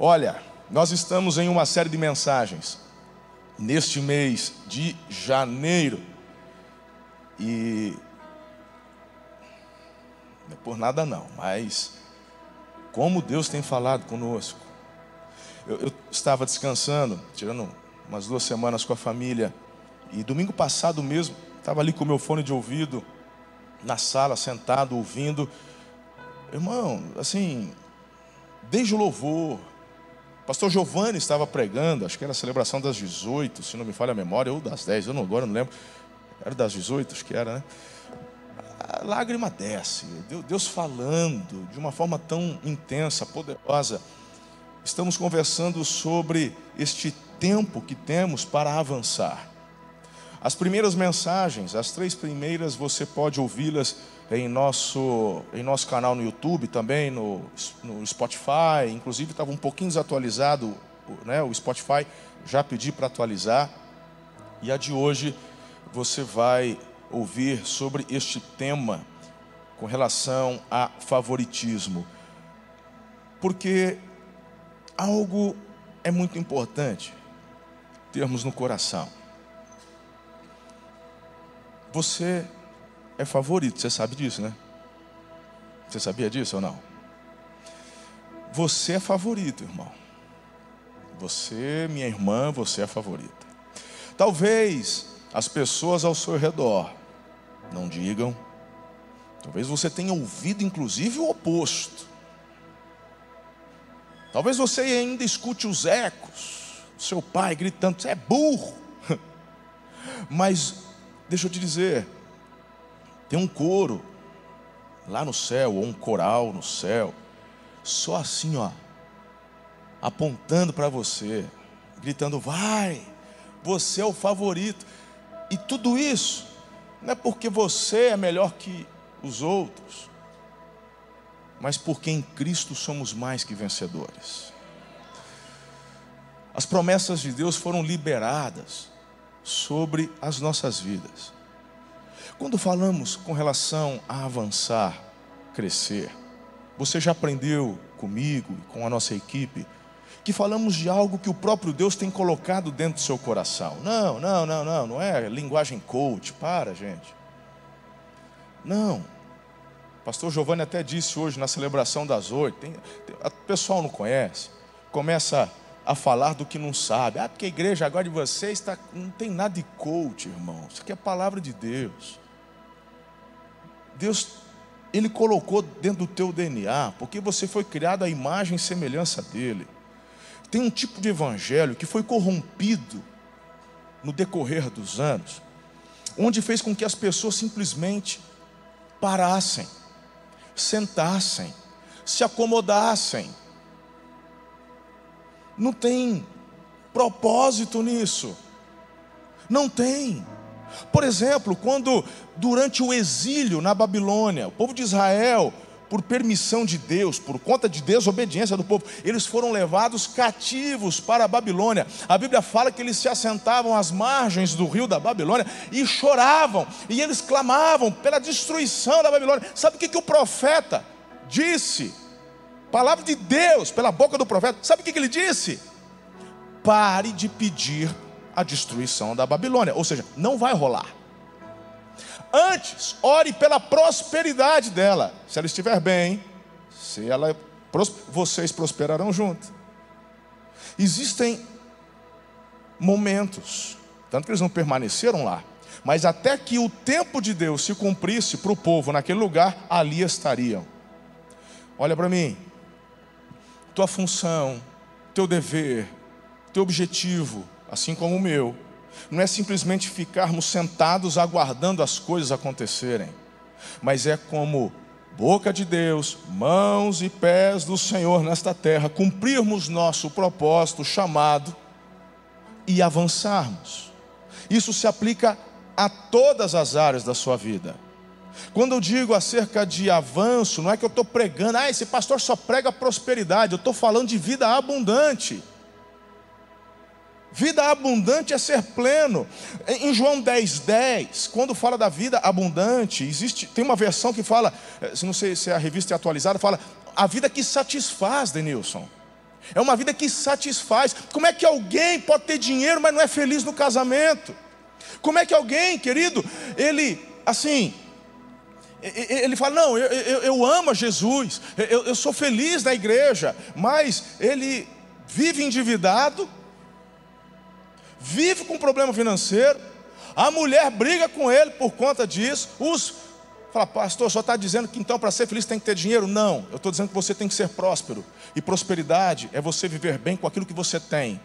Olha, nós estamos em uma série de mensagens neste mês de janeiro e não é por nada não, mas como Deus tem falado conosco. Eu, eu estava descansando, tirando umas duas semanas com a família e domingo passado mesmo estava ali com meu fone de ouvido na sala sentado ouvindo, irmão, assim, desde o louvor Pastor Giovanni estava pregando, acho que era a celebração das 18, se não me falha a memória, ou das 10, eu não, agora não lembro. Era das 18, acho que era, né? A lágrima desce, Deus falando de uma forma tão intensa, poderosa. Estamos conversando sobre este tempo que temos para avançar. As primeiras mensagens, as três primeiras, você pode ouvi-las em nosso, em nosso canal no YouTube, também no, no Spotify. Inclusive estava um pouquinho desatualizado né, o Spotify, já pedi para atualizar. E a de hoje você vai ouvir sobre este tema com relação a favoritismo. Porque algo é muito importante termos no coração. Você é favorito, você sabe disso, né? Você sabia disso ou não? Você é favorito, irmão. Você, minha irmã, você é favorita. Talvez as pessoas ao seu redor não digam. Talvez você tenha ouvido, inclusive, o oposto. Talvez você ainda escute os ecos, seu pai gritando: você é burro. Mas, deixa eu te dizer, tem um coro lá no céu, ou um coral no céu, só assim, ó, apontando para você, gritando: vai, você é o favorito. E tudo isso não é porque você é melhor que os outros, mas porque em Cristo somos mais que vencedores. As promessas de Deus foram liberadas sobre as nossas vidas. Quando falamos com relação a avançar, crescer, você já aprendeu comigo e com a nossa equipe que falamos de algo que o próprio Deus tem colocado dentro do seu coração. Não, não, não, não, não é linguagem coach, para, gente. Não. Pastor Giovanni até disse hoje na celebração das oito, o pessoal não conhece, começa a falar do que não sabe. Ah, porque a igreja agora de vocês está, não tem nada de coach, irmão. Isso aqui é a palavra de Deus. Deus, Ele colocou dentro do teu DNA, porque você foi criado à imagem e semelhança dEle. Tem um tipo de evangelho que foi corrompido no decorrer dos anos, onde fez com que as pessoas simplesmente parassem, sentassem, se acomodassem. Não tem propósito nisso. Não tem. Por exemplo, quando durante o exílio na Babilônia, o povo de Israel, por permissão de Deus, por conta de desobediência do povo, eles foram levados cativos para a Babilônia. A Bíblia fala que eles se assentavam às margens do rio da Babilônia e choravam, e eles clamavam pela destruição da Babilônia. Sabe o que, que o profeta disse? Palavra de Deus, pela boca do profeta, sabe o que, ele disse? Pare de pedir a destruição da Babilônia. Ou seja, não vai rolar. Antes, ore pela prosperidade dela. Se ela estiver bem, se ela vocês prosperarão junto. Existem momentos, tanto que eles não permaneceram lá, mas até que o tempo de Deus se cumprisse para o povo naquele lugar, ali estariam. Olha para mim, tua função, teu dever, teu objetivo, assim como o meu, não é simplesmente ficarmos sentados aguardando as coisas acontecerem, mas é como boca de Deus, mãos e pés do Senhor nesta terra, cumprirmos nosso propósito, chamado e avançarmos. Isso se aplica a todas as áreas da sua vida. Quando eu digo acerca de avanço, não é que eu estou pregando, ah, esse pastor só prega prosperidade, eu estou falando de vida abundante. Vida abundante é ser pleno. Em João 10, 10, quando fala da vida abundante, existe, tem uma versão que fala, eh, não sei se a revista é atualizada, fala a vida que satisfaz, Denilson. É uma vida que satisfaz. Como é que alguém pode ter dinheiro, mas não é feliz no casamento? Como é que alguém, querido, ele, assim, ele fala: Não, eu, eu, eu amo a Jesus, eu, eu sou feliz na igreja, mas ele vive endividado, vive com problema financeiro, a mulher briga com ele por conta disso, os Fala, pastor, só está dizendo que então para ser feliz tem que ter dinheiro? Não, eu estou dizendo que você tem que ser próspero. E prosperidade é você viver bem com aquilo que você tem,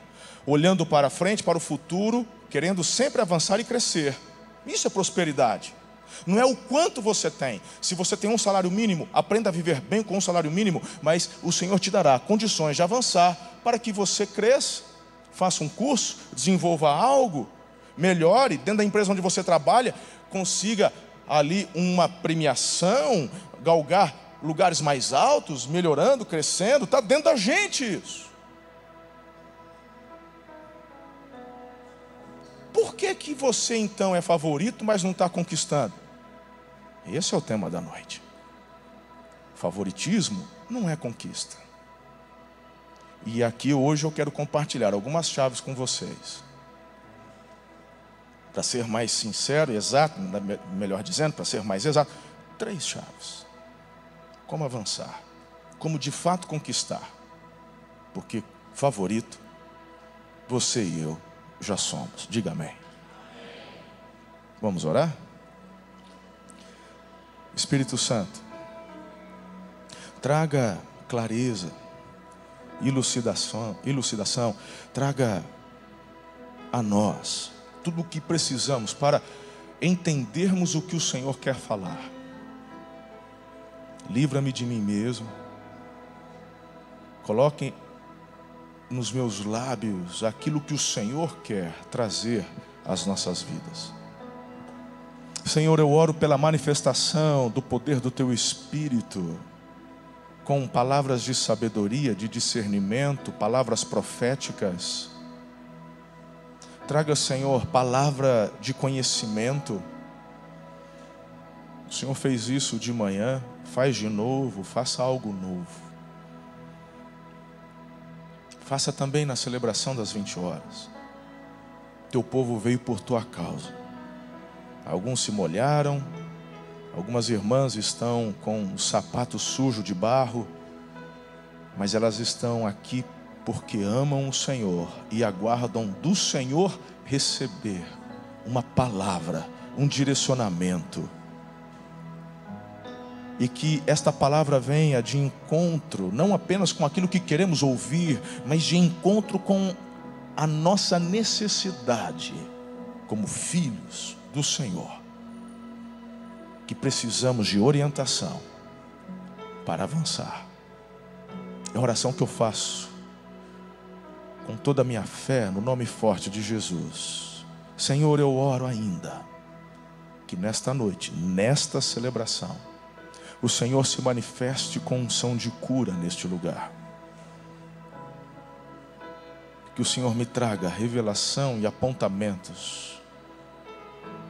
olhando para frente, para o futuro, querendo sempre avançar e crescer. Isso é prosperidade. Não é o quanto você tem. Se você tem um salário mínimo, aprenda a viver bem com um salário mínimo, mas o Senhor te dará condições de avançar para que você cresça, faça um curso, desenvolva algo, melhore dentro da empresa onde você trabalha, consiga ali uma premiação, galgar lugares mais altos, melhorando, crescendo, está dentro da gente isso. Por que, que você então é favorito, mas não está conquistando? Esse é o tema da noite. Favoritismo não é conquista. E aqui hoje eu quero compartilhar algumas chaves com vocês. Para ser mais sincero exato, melhor dizendo, para ser mais exato, três chaves. Como avançar? Como de fato conquistar? Porque favorito, você e eu já somos. Diga amém. Vamos orar? Espírito Santo, traga clareza, elucidação, elucidação, traga a nós tudo o que precisamos para entendermos o que o Senhor quer falar. Livra-me de mim mesmo. Coloque nos meus lábios aquilo que o Senhor quer trazer às nossas vidas. Senhor, eu oro pela manifestação do poder do Teu Espírito, com palavras de sabedoria, de discernimento, palavras proféticas. Traga, Senhor, palavra de conhecimento. O Senhor fez isso de manhã, faz de novo, faça algo novo. Faça também na celebração das 20 horas. Teu povo veio por tua causa. Alguns se molharam, algumas irmãs estão com o sapato sujo de barro, mas elas estão aqui porque amam o Senhor e aguardam do Senhor receber uma palavra, um direcionamento. E que esta palavra venha de encontro, não apenas com aquilo que queremos ouvir, mas de encontro com a nossa necessidade como filhos do Senhor, que precisamos de orientação para avançar. É a oração que eu faço com toda a minha fé no nome forte de Jesus. Senhor, eu oro ainda que nesta noite, nesta celebração, o Senhor se manifeste com unção de cura neste lugar. Que o Senhor me traga revelação e apontamentos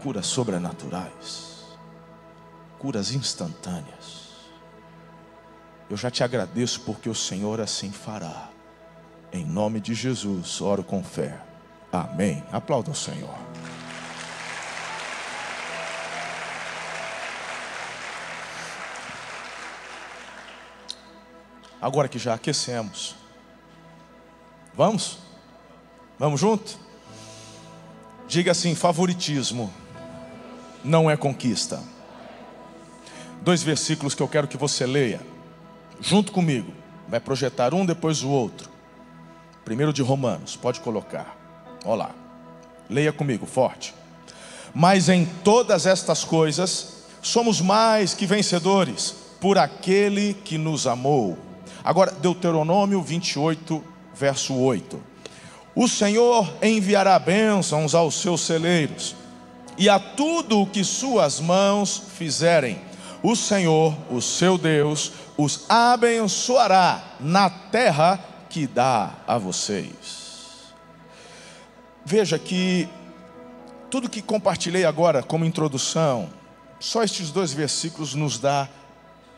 curas sobrenaturais, curas instantâneas. Eu já te agradeço porque o Senhor assim fará. Em nome de Jesus, oro com fé. Amém. Aplauda o Senhor. Agora que já aquecemos, vamos? Vamos junto? Diga assim: favoritismo não é conquista. Dois versículos que eu quero que você leia, junto comigo. Vai projetar um depois o outro. Primeiro de Romanos, pode colocar. Olá. Leia comigo, forte. Mas em todas estas coisas somos mais que vencedores por aquele que nos amou. Agora, Deuteronômio 28, verso 8. O Senhor enviará bênçãos aos seus celeiros e a tudo o que suas mãos fizerem. O Senhor, o seu Deus, os abençoará na terra que dá a vocês. Veja que tudo que compartilhei agora como introdução, só estes dois versículos nos dá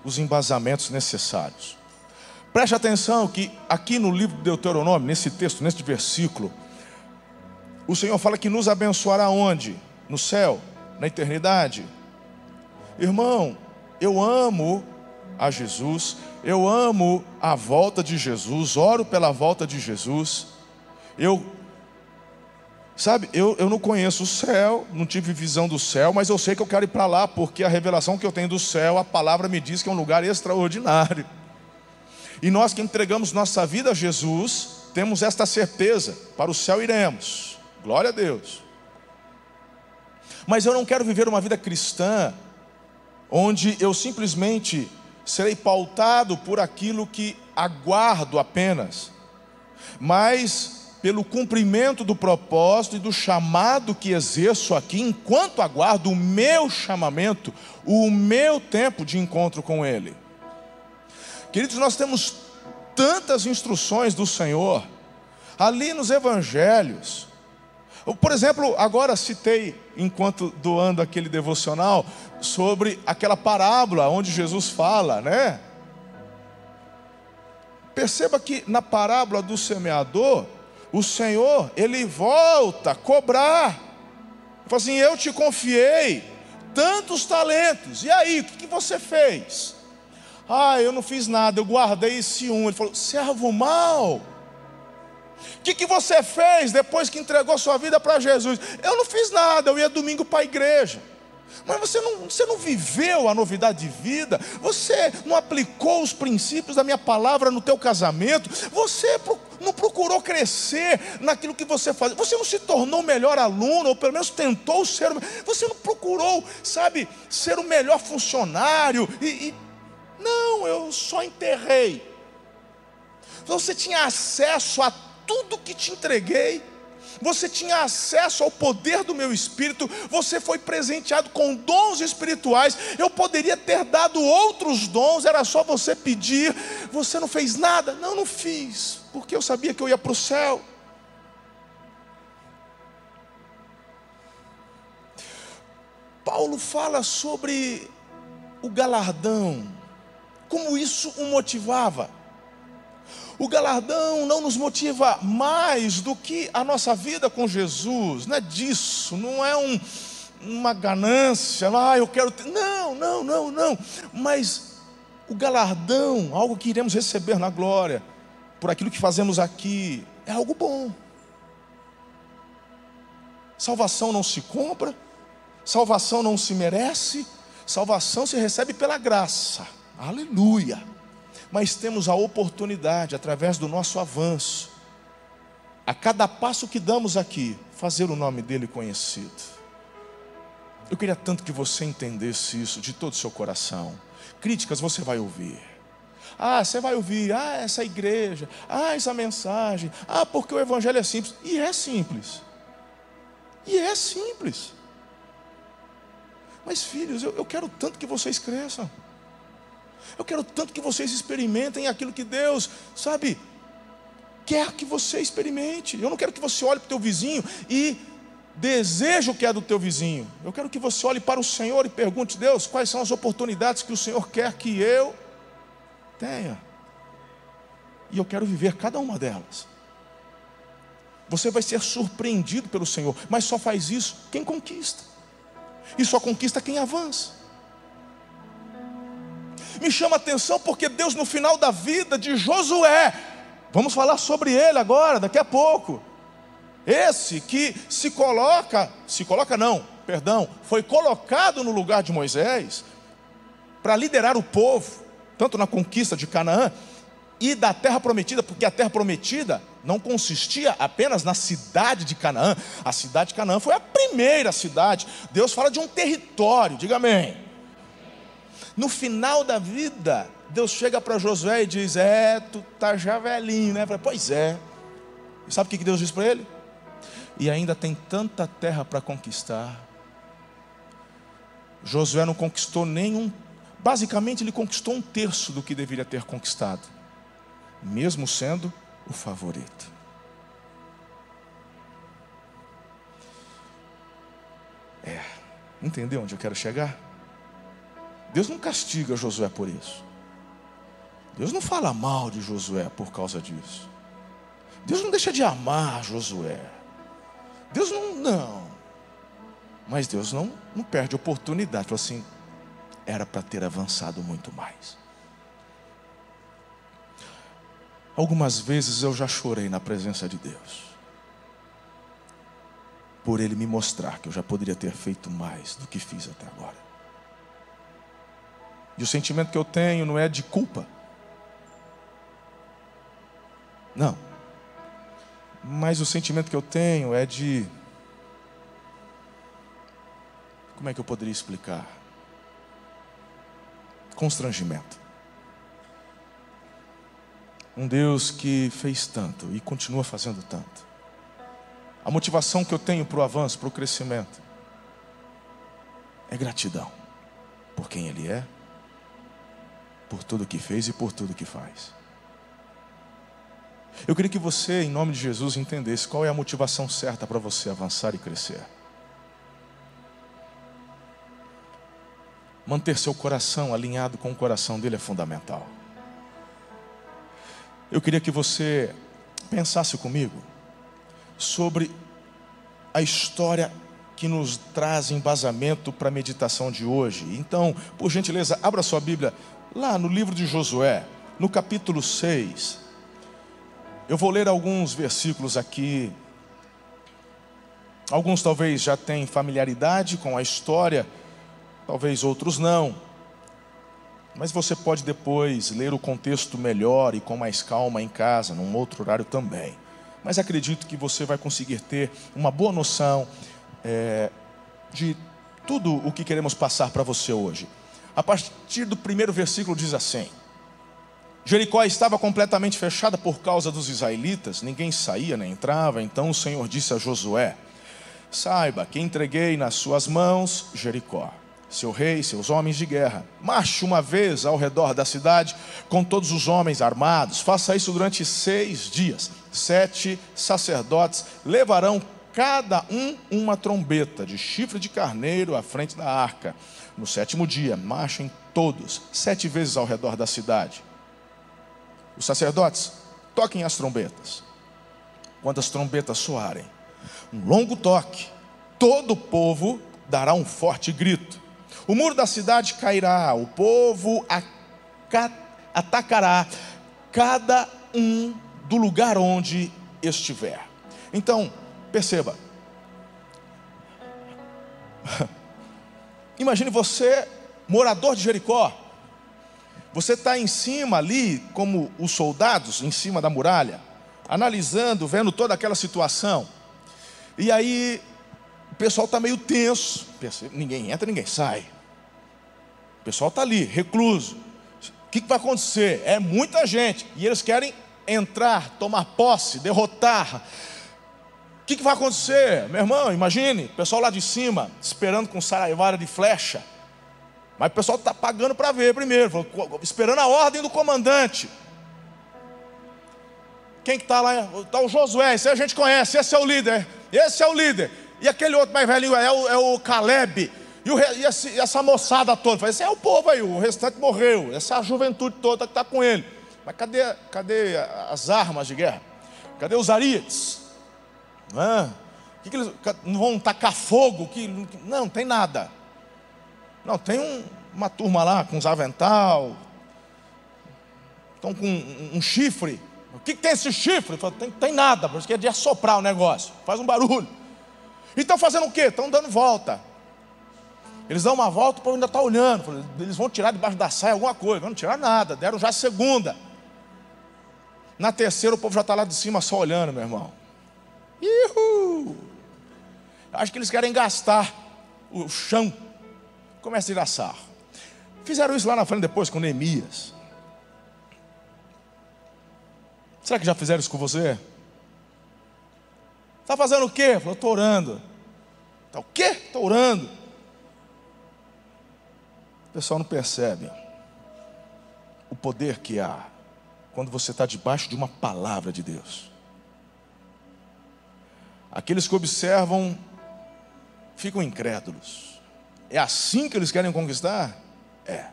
os embasamentos necessários. Preste atenção que aqui no livro de Deuteronômio, nesse texto, nesse versículo, o Senhor fala que nos abençoará onde? No céu, na eternidade. Irmão, eu amo a Jesus, eu amo a volta de Jesus, oro pela volta de Jesus. Eu, sabe, eu, eu não conheço o céu, não tive visão do céu, mas eu sei que eu quero ir para lá, porque a revelação que eu tenho do céu, a palavra me diz que é um lugar extraordinário. E nós que entregamos nossa vida a Jesus, temos esta certeza: para o céu iremos. Glória a Deus. Mas eu não quero viver uma vida cristã onde eu simplesmente serei pautado por aquilo que aguardo apenas, mas pelo cumprimento do propósito e do chamado que exerço aqui, enquanto aguardo o meu chamamento, o meu tempo de encontro com Ele. Queridos, nós temos tantas instruções do Senhor ali nos evangelhos. Por exemplo, agora citei, enquanto doando aquele devocional, sobre aquela parábola onde Jesus fala, né? Perceba que na parábola do semeador, o Senhor, ele volta a cobrar. Ele fala assim: Eu te confiei tantos talentos, e aí, o que você fez? Ah, eu não fiz nada, eu guardei esse um. Ele falou: servo mal. O que, que você fez depois que entregou sua vida para Jesus? Eu não fiz nada, eu ia domingo para a igreja. Mas você não, você não viveu a novidade de vida, você não aplicou os princípios da minha palavra no teu casamento, você não procurou crescer naquilo que você faz, você não se tornou o melhor aluno, ou pelo menos tentou ser, você não procurou, sabe, ser o melhor funcionário, e, e não, eu só enterrei. Você tinha acesso a tudo que te entreguei. Você tinha acesso ao poder do meu espírito, você foi presenteado com dons espirituais. Eu poderia ter dado outros dons, era só você pedir. Você não fez nada? Não, não fiz, porque eu sabia que eu ia para o céu. Paulo fala sobre o galardão, como isso o motivava. O galardão não nos motiva mais do que a nossa vida com Jesus, não é disso, não é um, uma ganância, ah, eu quero ter. Não, não, não, não. Mas o galardão, algo que iremos receber na glória, por aquilo que fazemos aqui, é algo bom. Salvação não se compra, salvação não se merece, salvação se recebe pela graça. Aleluia mas temos a oportunidade, através do nosso avanço, a cada passo que damos aqui, fazer o nome dele conhecido. Eu queria tanto que você entendesse isso de todo o seu coração. Críticas você vai ouvir. Ah, você vai ouvir, ah, essa igreja, ah, essa mensagem, ah, porque o evangelho é simples. E é simples. E é simples. Mas, filhos, eu, eu quero tanto que vocês cresçam. Eu quero tanto que vocês experimentem aquilo que Deus, sabe, quer que você experimente. Eu não quero que você olhe para o teu vizinho e deseje o que é do teu vizinho. Eu quero que você olhe para o Senhor e pergunte: Deus, quais são as oportunidades que o Senhor quer que eu tenha? E eu quero viver cada uma delas. Você vai ser surpreendido pelo Senhor, mas só faz isso quem conquista. E só conquista quem avança me chama atenção porque Deus, no final da vida de Josué, vamos falar sobre ele agora, daqui a pouco. Esse que se coloca, se coloca não, perdão, foi colocado no lugar de Moisés para liderar o povo, tanto na conquista de Canaã e da terra prometida, porque a terra prometida não consistia apenas na cidade de Canaã, a cidade de Canaã foi a primeira cidade. Deus fala de um território, diga amém. No final da vida, Deus chega para Josué e diz: É, tu tá já velhinho, né? Pois é. E sabe o que Deus diz para ele? E ainda tem tanta terra para conquistar. Josué não conquistou nenhum, basicamente ele conquistou um terço do que deveria ter conquistado, mesmo sendo o favorito. É, entendeu onde eu quero chegar? Deus não castiga Josué por isso. Deus não fala mal de Josué por causa disso. Deus não deixa de amar Josué. Deus não, não. Mas Deus não, não perde oportunidade. Falou assim, era para ter avançado muito mais. Algumas vezes eu já chorei na presença de Deus. Por Ele me mostrar que eu já poderia ter feito mais do que fiz até agora. E o sentimento que eu tenho não é de culpa. Não. Mas o sentimento que eu tenho é de. Como é que eu poderia explicar? Constrangimento. Um Deus que fez tanto e continua fazendo tanto. A motivação que eu tenho para o avanço, para o crescimento, é gratidão por quem Ele é, por tudo que fez e por tudo que faz. Eu queria que você, em nome de Jesus, entendesse qual é a motivação certa para você avançar e crescer. Manter seu coração alinhado com o coração dele é fundamental. Eu queria que você pensasse comigo sobre a história que nos traz embasamento para a meditação de hoje. Então, por gentileza, abra sua Bíblia lá no livro de Josué, no capítulo 6. Eu vou ler alguns versículos aqui. Alguns talvez já têm familiaridade com a história, talvez outros não. Mas você pode depois ler o contexto melhor e com mais calma em casa, num outro horário também. Mas acredito que você vai conseguir ter uma boa noção é, de tudo o que queremos passar para você hoje. A partir do primeiro versículo diz assim: Jericó estava completamente fechada por causa dos israelitas, ninguém saía nem entrava. Então o Senhor disse a Josué: Saiba que entreguei nas suas mãos Jericó, seu rei, seus homens de guerra. Marche uma vez ao redor da cidade com todos os homens armados. Faça isso durante seis dias. Sete sacerdotes levarão cada um uma trombeta de chifre de carneiro à frente da arca. No sétimo dia, marchem todos, sete vezes ao redor da cidade. Os sacerdotes toquem as trombetas. Quando as trombetas soarem, um longo toque, todo o povo dará um forte grito. O muro da cidade cairá, o povo atacará cada um do lugar onde estiver. Então, perceba. Imagine você, morador de Jericó, você está em cima ali, como os soldados, em cima da muralha, analisando, vendo toda aquela situação. E aí, o pessoal está meio tenso. Ninguém entra, ninguém sai. O pessoal está ali, recluso. O que, que vai acontecer? É muita gente. E eles querem entrar, tomar posse, derrotar. O que, que vai acontecer? Meu irmão, imagine, o pessoal lá de cima, esperando com saraivara de flecha. Mas o pessoal está pagando para ver primeiro, esperando a ordem do comandante. Quem que está lá? Está o Josué, esse a gente conhece, esse é o líder. Esse é o líder. E aquele outro mais velhinho é o, é o Caleb. E, o, e, esse, e, essa moçada toda. Esse é o povo aí, o restante morreu. Essa é a juventude toda que está com ele. Mas cadê, cadê as armas de guerra? Cadê os arietes? Não, que, que eles não vão tacar fogo? Que, não, não tem nada. Não, tem um, uma turma lá com uns avental, estão com um, um chifre. O que, que, tem esse chifre? Falo, tem, tem nada, porque é de assoprar o negócio, faz um barulho. E estão fazendo o quê? Estão dando volta. Eles dão uma volta, o povo ainda está olhando. Eles vão tirar debaixo da saia alguma coisa. Não tiraram nada, deram já a segunda. Na terceira, o povo já está lá de cima só olhando, meu irmão. Ihu! Acho que eles querem gastar o chão começa a sarro. Fizeram isso lá na frente depois com Neemias. Será que já fizeram isso com você? Está fazendo o quê? Falou, estou orando. Está o quê? Estou orando. O pessoal não percebe o poder que há quando você está debaixo de uma palavra de Deus. Aqueles que observam ficam incrédulos. É assim que eles querem conquistar? É.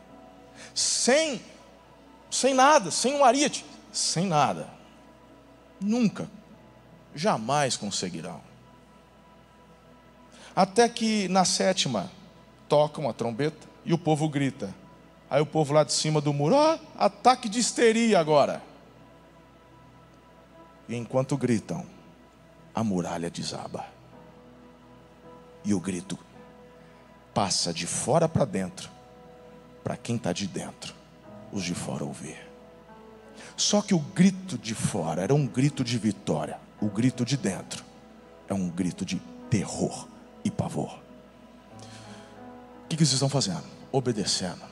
Sem sem nada, sem um ariete, sem nada. Nunca, jamais conseguirão. Até que na sétima tocam a trombeta e o povo grita. Aí o povo lá de cima do muro, ah, ataque de histeria agora. E enquanto gritam, a muralha desaba. E o grito passa de fora para dentro, para quem está de dentro, os de fora ouvir. Só que o grito de fora era um grito de vitória, o grito de dentro é um grito de terror e pavor. O que, que vocês estão fazendo? Obedecendo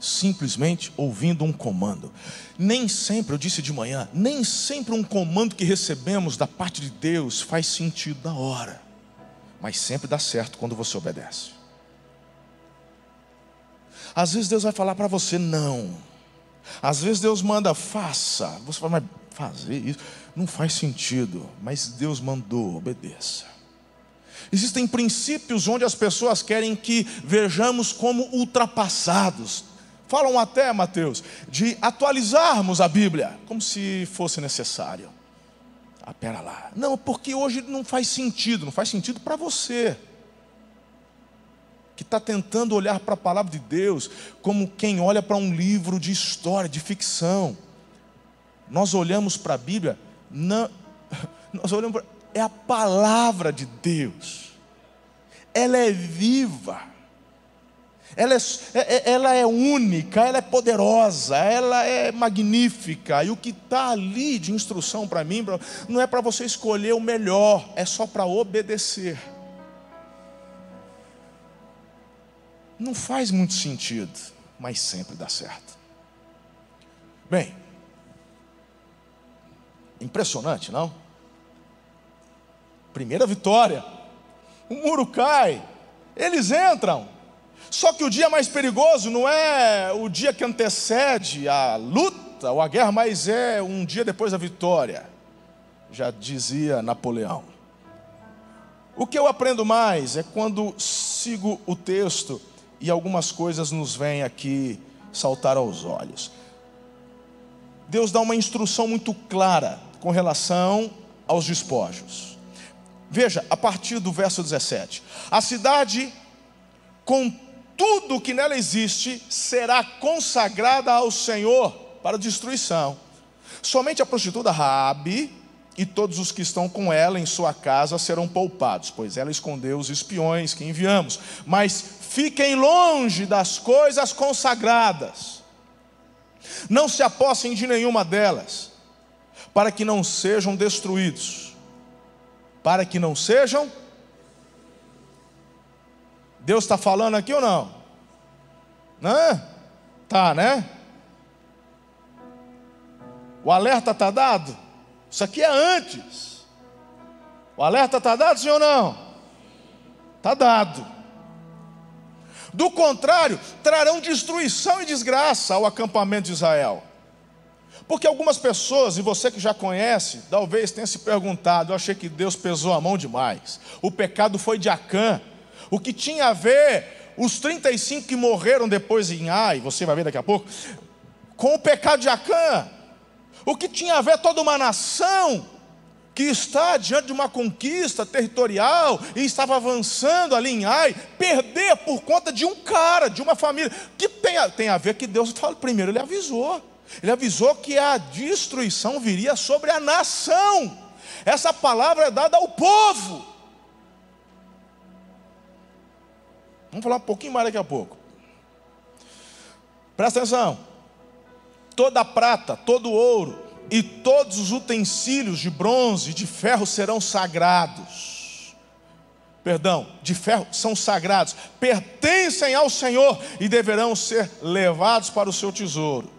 simplesmente ouvindo um comando. Nem sempre, eu disse de manhã, nem sempre um comando que recebemos da parte de Deus faz sentido na hora, mas sempre dá certo quando você obedece. Às vezes Deus vai falar para você não. Às vezes Deus manda faça. Você vai, fazer isso não faz sentido, mas Deus mandou, obedeça. Existem princípios onde as pessoas querem que vejamos como ultrapassados, Falam até, Mateus, de atualizarmos a Bíblia, como se fosse necessário. Ah, pera lá. Não, porque hoje não faz sentido, não faz sentido para você. Que está tentando olhar para a palavra de Deus como quem olha para um livro de história, de ficção. Nós olhamos para a Bíblia, não, nós olhamos para, é a palavra de Deus. Ela é viva ela é, é, é, ela é única, ela é poderosa, ela é magnífica. E o que está ali de instrução para mim, não é para você escolher o melhor, é só para obedecer. Não faz muito sentido, mas sempre dá certo. Bem, impressionante, não? Primeira vitória, o muro cai, eles entram, só que o dia mais perigoso não é o dia que antecede a luta ou a guerra, mas é um dia depois da vitória. Já dizia Napoleão. O que eu aprendo mais é quando sigo o texto e algumas coisas nos vêm aqui saltar aos olhos. Deus dá uma instrução muito clara com relação aos despojos. Veja, a partir do verso 17: A cidade com tudo que nela existe será consagrada ao Senhor para destruição. Somente a prostituta Rabi e todos os que estão com ela em sua casa serão poupados, pois ela escondeu os espiões que enviamos. Mas fiquem longe das coisas consagradas. Não se apossem de nenhuma delas, para que não sejam destruídos. Para que não sejam Deus está falando aqui ou não? Né? Tá, né? O alerta está dado? Isso aqui é antes. O alerta está dado, sim ou não? Está dado. Do contrário, trarão destruição e desgraça ao acampamento de Israel. Porque algumas pessoas, e você que já conhece, talvez tenha se perguntado: eu achei que Deus pesou a mão demais. O pecado foi de Acã, o que tinha a ver os 35 que morreram depois em Ai, você vai ver daqui a pouco, com o pecado de Acã. O que tinha a ver toda uma nação que está diante de uma conquista territorial e estava avançando ali em Ai, perder por conta de um cara, de uma família, que tem a, tem a ver que Deus fala, primeiro ele avisou. Ele avisou que a destruição viria sobre a nação. Essa palavra é dada ao povo. Vamos falar um pouquinho mais daqui a pouco. Presta atenção. Toda prata, todo ouro e todos os utensílios de bronze e de ferro serão sagrados. Perdão, de ferro são sagrados, pertencem ao Senhor e deverão ser levados para o seu tesouro.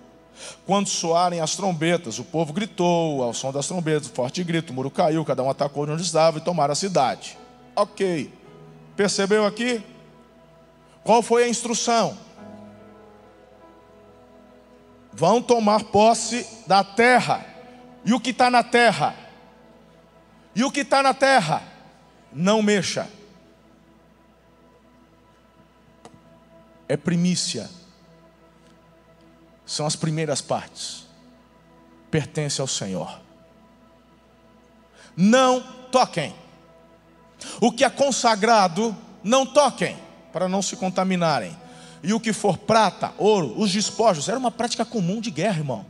Quando soarem as trombetas, o povo gritou ao som das trombetas, forte grito, o muro caiu, cada um atacou de onde estava e tomaram a cidade. Ok, percebeu aqui? Qual foi a instrução? Vão tomar posse da terra. E o que está na terra? E o que está na terra? Não mexa. É primícia. são as primeiras partes. Pertence ao Senhor. Não toquem. O que é consagrado, não toquem, para não se contaminarem. E o que for prata, ouro, os despojos, era uma prática comum de guerra, irmão.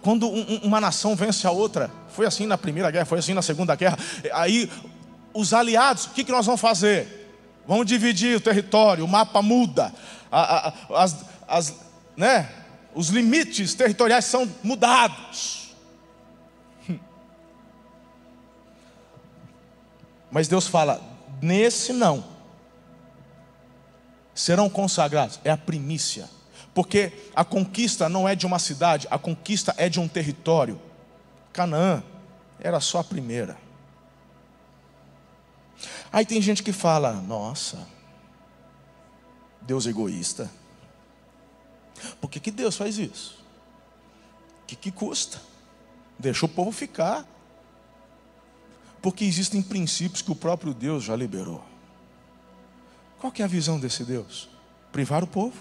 Quando um, uma nação vence a outra, foi assim na primeira guerra, foi assim na segunda guerra. Aí os aliados, o que, que nós vamos fazer? Vamos dividir o território, o mapa muda, a, a, as, as, né? os limites territoriais são mudados. Mas Deus fala: nesse não, serão consagrados, é a primícia, porque a conquista não é de uma cidade, a conquista é de um território. Canaã era só a primeira. Aí tem gente que fala: nossa, Deus é egoísta. Por que, que Deus faz isso? O que, que custa? Deixa o povo ficar. Porque existem princípios que o próprio Deus já liberou. Qual que é a visão desse Deus? Privar o povo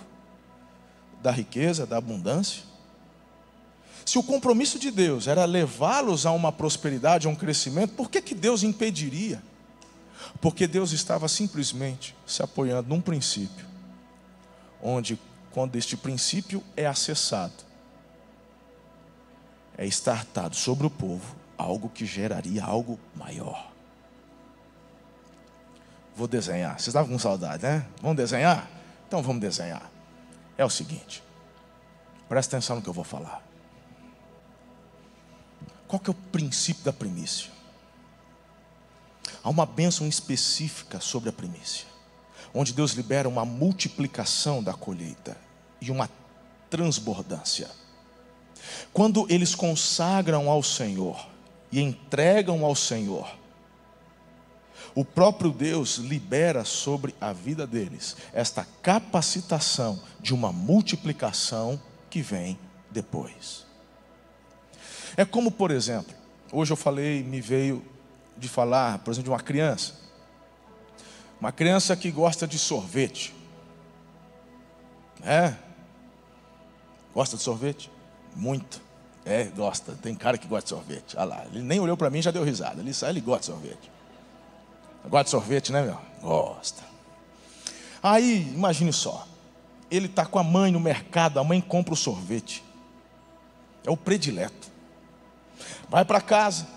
da riqueza, da abundância. Se o compromisso de Deus era levá-los a uma prosperidade, a um crescimento, por que, que Deus impediria? Porque Deus estava simplesmente se apoiando num princípio, onde quando este princípio é acessado, é estartado sobre o povo algo que geraria algo maior. Vou desenhar. Vocês estavam com saudade, né? Vamos desenhar? Então vamos desenhar. É o seguinte. Presta atenção no que eu vou falar. Qual que é o princípio da primícia? Há uma bênção específica sobre a primícia, onde Deus libera uma multiplicação da colheita e uma transbordância. Quando eles consagram ao Senhor e entregam ao Senhor, o próprio Deus libera sobre a vida deles esta capacitação de uma multiplicação que vem depois. É como, por exemplo, hoje eu falei, me veio de falar, por exemplo, de uma criança. Uma criança que gosta de sorvete. É? Gosta de sorvete? Muito. É, gosta. Tem cara que gosta de sorvete. Olha lá, ele nem olhou para mim já deu risada. Ele sai, ele gosta de sorvete. Gosta de sorvete, né, meu? Gosta. Aí, imagine só. Ele está com a mãe no mercado, a mãe compra o sorvete. É o predileto. Vai para casa.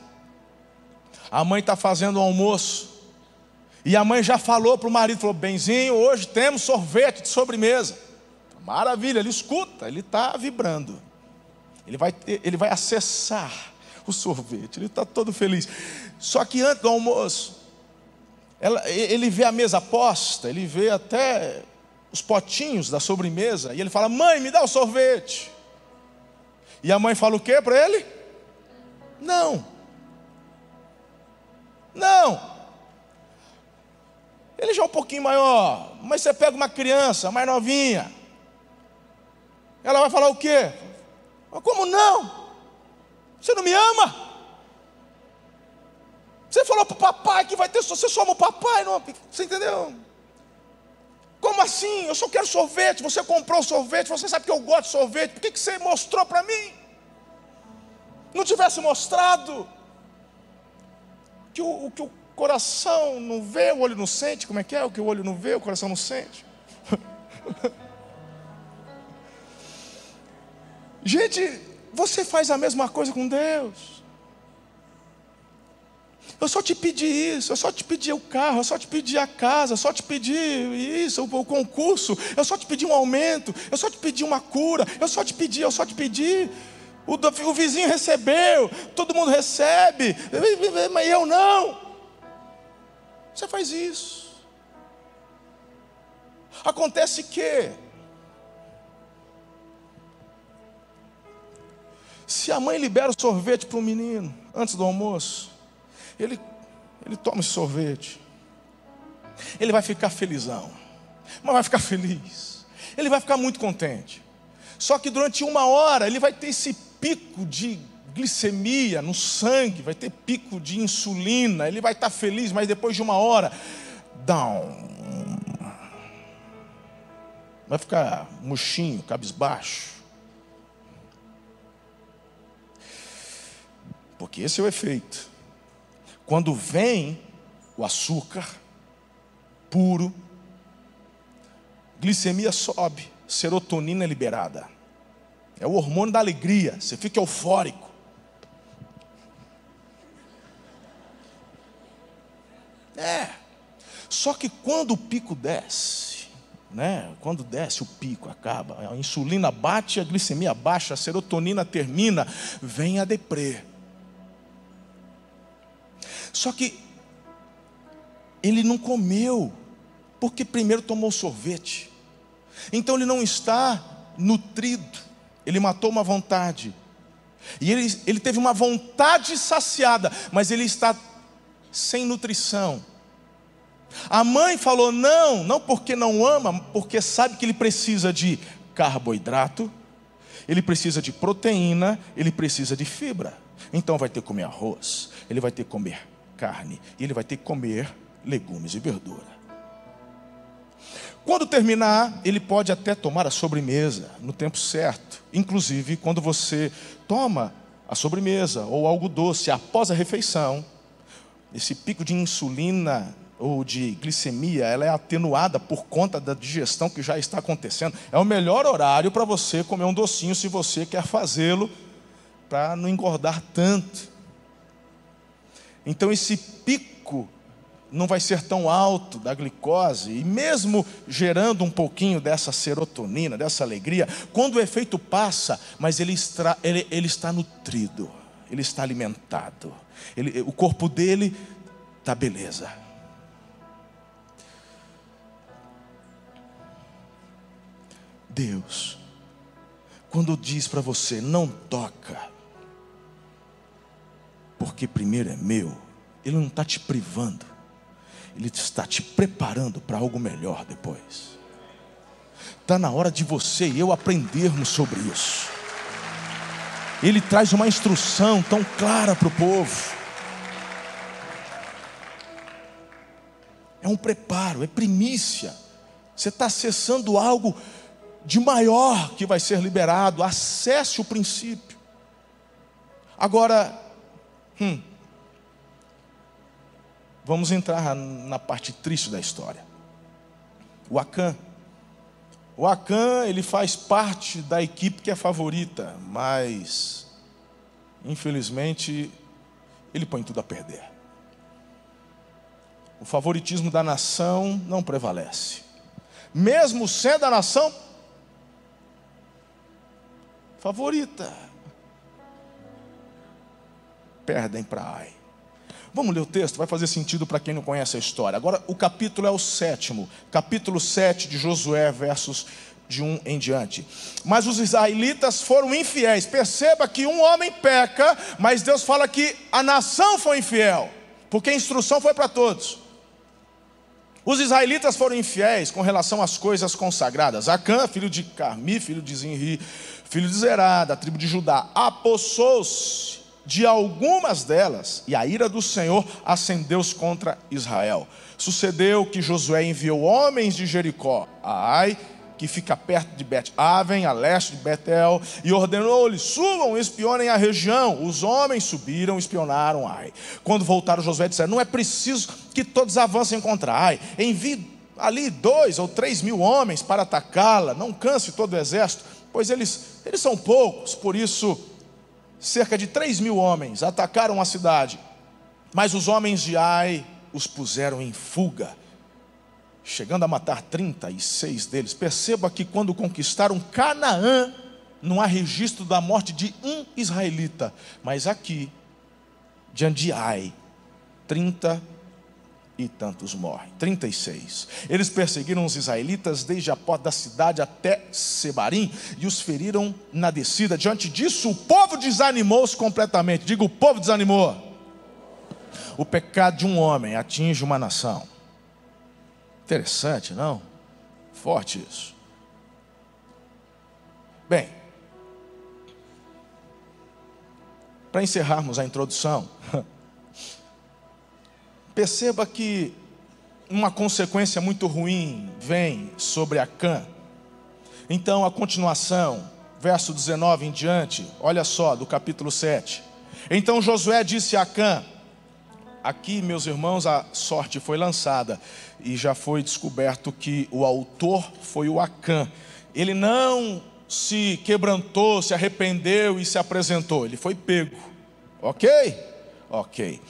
A mãe está fazendo o almoço. E a mãe já falou para o marido: falou, Benzinho, hoje temos sorvete de sobremesa. Maravilha, ele escuta, ele está vibrando. Ele vai, ele vai acessar o sorvete, ele está todo feliz. Só que antes do almoço, ela, ele vê a mesa posta, ele vê até os potinhos da sobremesa, e ele fala: Mãe, me dá o sorvete. E a mãe fala o que para ele? Não. Não. Ele já é um pouquinho maior, mas você pega uma criança mais novinha, ela vai falar o quê? Como não? Você não me ama? Você falou para o papai que vai ter, você só ama o papai, não, você entendeu? Como assim? Eu só quero sorvete, você comprou sorvete, você sabe que eu gosto de sorvete, por que, que você mostrou para mim? Não tivesse mostrado que o, que o coração não vê, o olho não sente, como é que é? O que o olho não vê, o coração não sente. Gente, você faz a mesma coisa com Deus. Eu só te pedi isso, eu só te pedi o carro, eu só te pedi a casa, eu só te pedi isso, o, concurso, eu só te pedi um aumento, eu só te pedi uma cura, eu só te pedi, eu só te pedi. O, o vizinho recebeu, todo mundo recebe, mas eu não. Você faz isso. Acontece que Se a mãe libera o sorvete para o menino antes do almoço, ele, ele toma esse sorvete. Ele vai ficar felizão. Mas vai ficar feliz. Ele vai ficar muito contente. Só que durante uma hora ele vai ter esse pico de glicemia no sangue, vai ter pico de insulina, ele vai estar feliz, mas depois de uma hora, down. Vai ficar murchinho, cabisbaixo. Porque esse é o efeito quando vem o açúcar puro, glicemia sobe, serotonina é liberada. É o hormônio da alegria, você fica eufórico. É. Só que quando o pico desce, né? Quando desce o pico, acaba, a insulina bate, a glicemia baixa, a serotonina termina, vem a deprê. Só que ele não comeu, porque primeiro tomou sorvete. Então ele não está nutrido, ele matou uma vontade. E ele, ele teve uma vontade saciada, mas ele está sem nutrição. A mãe falou: não, não porque não ama, porque sabe que ele precisa de carboidrato, ele precisa de proteína, ele precisa de fibra. Então vai ter que comer arroz, ele vai ter que comer carne, e ele vai ter que comer legumes e verdura. Quando terminar, ele pode até tomar a sobremesa no tempo certo. Inclusive, quando você toma a sobremesa ou algo doce após a refeição, esse pico de insulina ou de glicemia, ela é atenuada por conta da digestão que já está acontecendo. É o melhor horário para você comer um docinho se você quer fazê-lo para não engordar tanto. Então esse pico não vai ser tão alto da glicose, e mesmo gerando um pouquinho dessa serotonina, dessa alegria, quando o efeito passa, mas ele está, ele, ele está nutrido, ele está alimentado, ele, o corpo dele está beleza. Deus, quando diz para você, não toca, porque primeiro é meu, Ele não está te privando, Ele está te preparando para algo melhor depois. Está na hora de você e eu aprendermos sobre isso. Ele traz uma instrução tão clara para o povo. É um preparo, é primícia. Você está acessando algo de maior que vai ser liberado. Acesse o princípio. Agora, hum, vamos entrar na parte triste da história. O Acã. O Acã, ele faz parte da equipe que é favorita, mas, infelizmente, ele põe tudo a perder. O favoritismo da nação não prevalece. Mesmo sendo a nação favorita. Perdem para Ai. Vamos ler o texto, vai fazer sentido para quem não conhece a história. Agora, o capítulo é o sétimo, capítulo 7 de Josué, versos de um em diante. Mas os israelitas foram infiéis. Perceba que um homem peca, mas Deus fala que a nação foi infiel, porque a instrução foi para todos. Os israelitas foram infiéis com relação às coisas consagradas. Acã, filho de Carmi, filho de Zinri, filho de Zerá, da tribo de Judá, apossou-se de algumas delas, e a ira do Senhor acendeu-se contra Israel. Sucedeu que Josué enviou homens de Jericó a Ai, que fica perto de Bet-Aven, a leste de Betel, e ordenou-lhes: subam, espionem a região. Os homens subiram, espionaram Ai. Quando voltaram, Josué disse: Não é preciso que todos avancem contra Ai. Envie ali dois ou três mil homens para atacá-la. Não canse todo o exército pois eles, eles são poucos, por isso, cerca de 3 mil homens atacaram a cidade, mas os homens de Ai os puseram em fuga, chegando a matar 36 deles. Perceba que quando conquistaram Canaã, não há registro da morte de um israelita, mas aqui, diante de Ai, 36 e tantos morrem. 36. Eles perseguiram os israelitas desde a porta da cidade até Sebarim e os feriram na descida. Diante disso, o povo desanimou-se completamente. Digo, o povo desanimou. O pecado de um homem atinge uma nação. Interessante, não? Forte isso. Bem, para encerrarmos a introdução, Perceba que uma consequência muito ruim vem sobre Acã. Então, a continuação, verso 19 em diante, olha só, do capítulo 7. Então Josué disse a Acã: Aqui, meus irmãos, a sorte foi lançada e já foi descoberto que o autor foi o Acã. Ele não se quebrantou, se arrependeu e se apresentou, ele foi pego. Ok? Ok.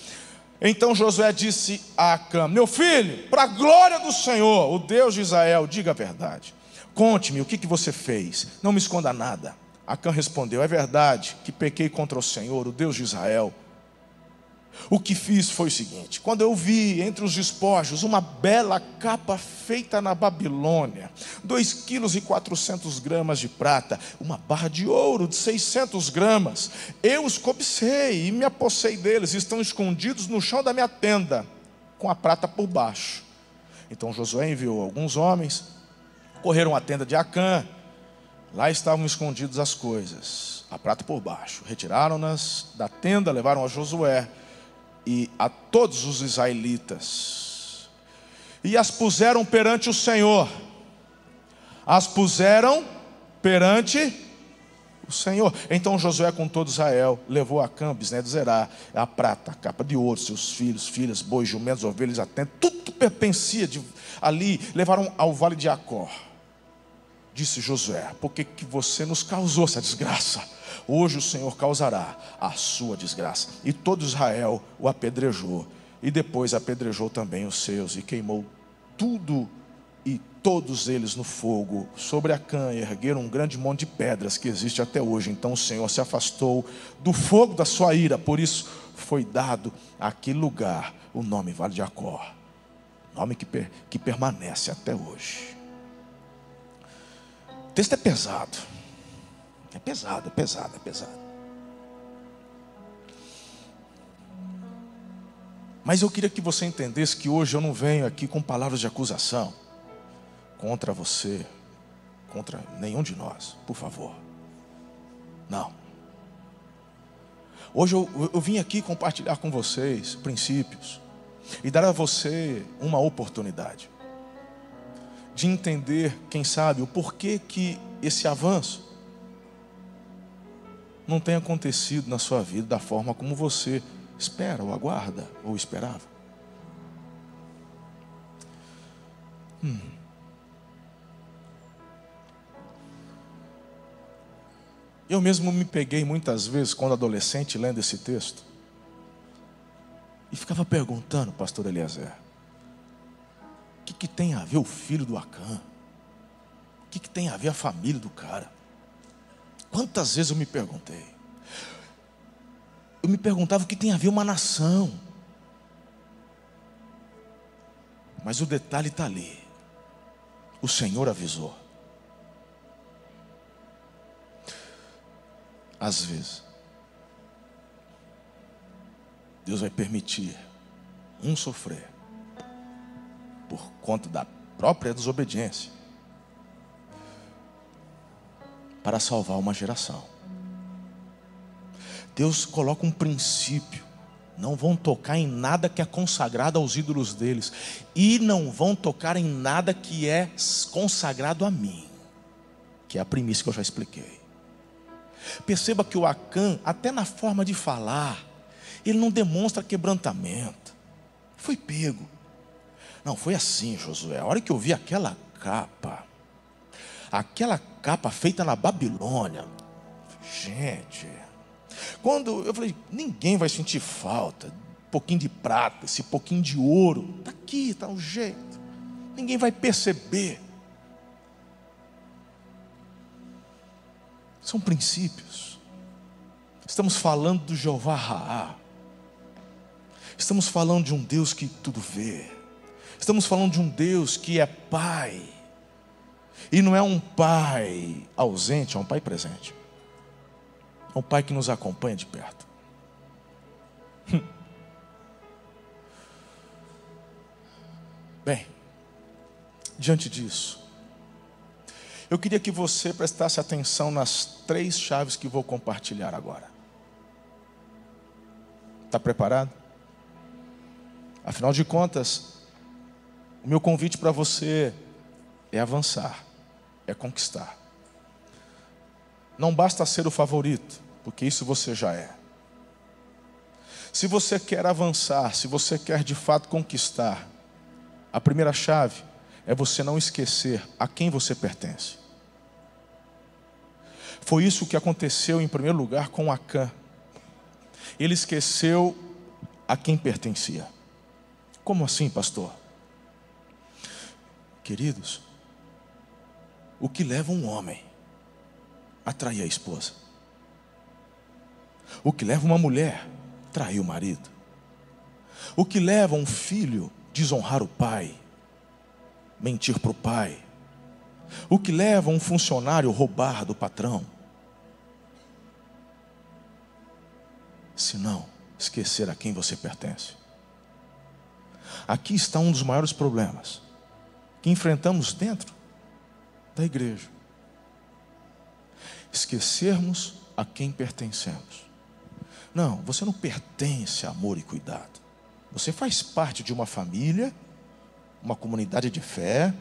Então Josué disse a Acã: Meu filho, para a glória do Senhor, o Deus de Israel, diga a verdade. Conte-me o que, que você fez, não me esconda nada. Acã respondeu: É verdade que pequei contra o Senhor, o Deus de Israel. O que fiz foi o seguinte: quando eu vi entre os despojos uma bela capa feita na Babilônia, 2 quilos e 400 gramas de prata, uma barra de ouro de 600 gramas, eu os cobicei e me apossei deles, estão escondidos no chão da minha tenda, com a prata por baixo. Então Josué enviou alguns homens, correram à tenda de Acã, lá estavam escondidas as coisas, a prata por baixo, retiraram-nas da tenda, levaram a Josué e a todos os israelitas, e as puseram perante o Senhor, as puseram perante o Senhor. Então Josué, com todo Israel, levou a Cambis, né, de Zerá, a prata, a capa de ouro, seus filhos, filhas, bois, jumentos, ovelhas, atentos, tudo pertencia de, ali, levaram ao vale de Acor. Disse Josué: Por que, que você nos causou essa desgraça? Hoje o Senhor causará a sua desgraça. E todo Israel o apedrejou. E depois apedrejou também os seus e queimou tudo e todos eles no fogo. Sobre a cã ergueram um grande monte de pedras que existe até hoje. Então o Senhor se afastou do fogo da sua ira. Por isso foi dado àquele lugar o nome Vale de Acor. Nome que, que permanece até hoje. O texto é pesado. É pesado, é pesado, é pesado. Mas eu queria que você entendesse que hoje eu não venho aqui com palavras de acusação contra você, contra nenhum de nós, por favor. Não. Hoje eu, eu vim aqui compartilhar com vocês princípios e dar a você uma oportunidade de entender, quem sabe, o porquê que esse avanço não tem acontecido na sua vida da forma como você espera ou aguarda ou esperava. Hum. Eu mesmo me peguei muitas vezes, quando adolescente, lendo esse texto, e ficava perguntando, pastor Eliezer, o que, que tem a ver o filho do Acã? O que, que tem a ver a família do cara? Quantas vezes eu me perguntei? Eu me perguntava o que tem a ver uma nação. Mas o detalhe está ali. O Senhor avisou. Às vezes, Deus vai permitir um sofrer por conta da própria desobediência para salvar uma geração. Deus coloca um princípio. Não vão tocar em nada que é consagrado aos ídolos deles. E não vão tocar em nada que é consagrado a mim. Que é a primícia que eu já expliquei. Perceba que o Acã, até na forma de falar, ele não demonstra quebrantamento. Foi pego. Não, foi assim, Josué. A hora que eu vi aquela capa, aquela capa feita na Babilônia. Gente, quando eu falei, ninguém vai sentir falta, um pouquinho de prata, esse pouquinho de ouro, está aqui, está um jeito, ninguém vai perceber. São princípios. Estamos falando do Jeová Raá. Estamos falando de um Deus que tudo vê. Estamos falando de um Deus que é Pai e não é um pai ausente, é um pai presente. É um pai que nos acompanha de perto. Hum. Bem, diante disso, eu queria que você prestasse atenção nas três chaves que vou compartilhar agora. Está preparado? Afinal de contas, o meu convite para você é avançar é conquistar. Não basta ser o favorito, porque isso você já é. Se você quer avançar, se você quer de fato conquistar, a primeira chave é você não esquecer a quem você pertence. Foi isso que aconteceu em primeiro lugar com Acã. Ele esqueceu a quem pertencia. Como assim, pastor? Queridos, o que leva um homem a trair a esposa? O que leva uma mulher a trair o marido? O que leva um filho a desonrar o pai? Mentir para o pai? O que leva um funcionário a roubar do patrão? Se não, esquecer a quem você pertence. Aqui está um dos maiores problemas que enfrentamos dentro da igreja. Esquecermos a quem pertencemos. Não, você não pertence a amor e cuidado. Você faz parte de uma família, uma comunidade de fé,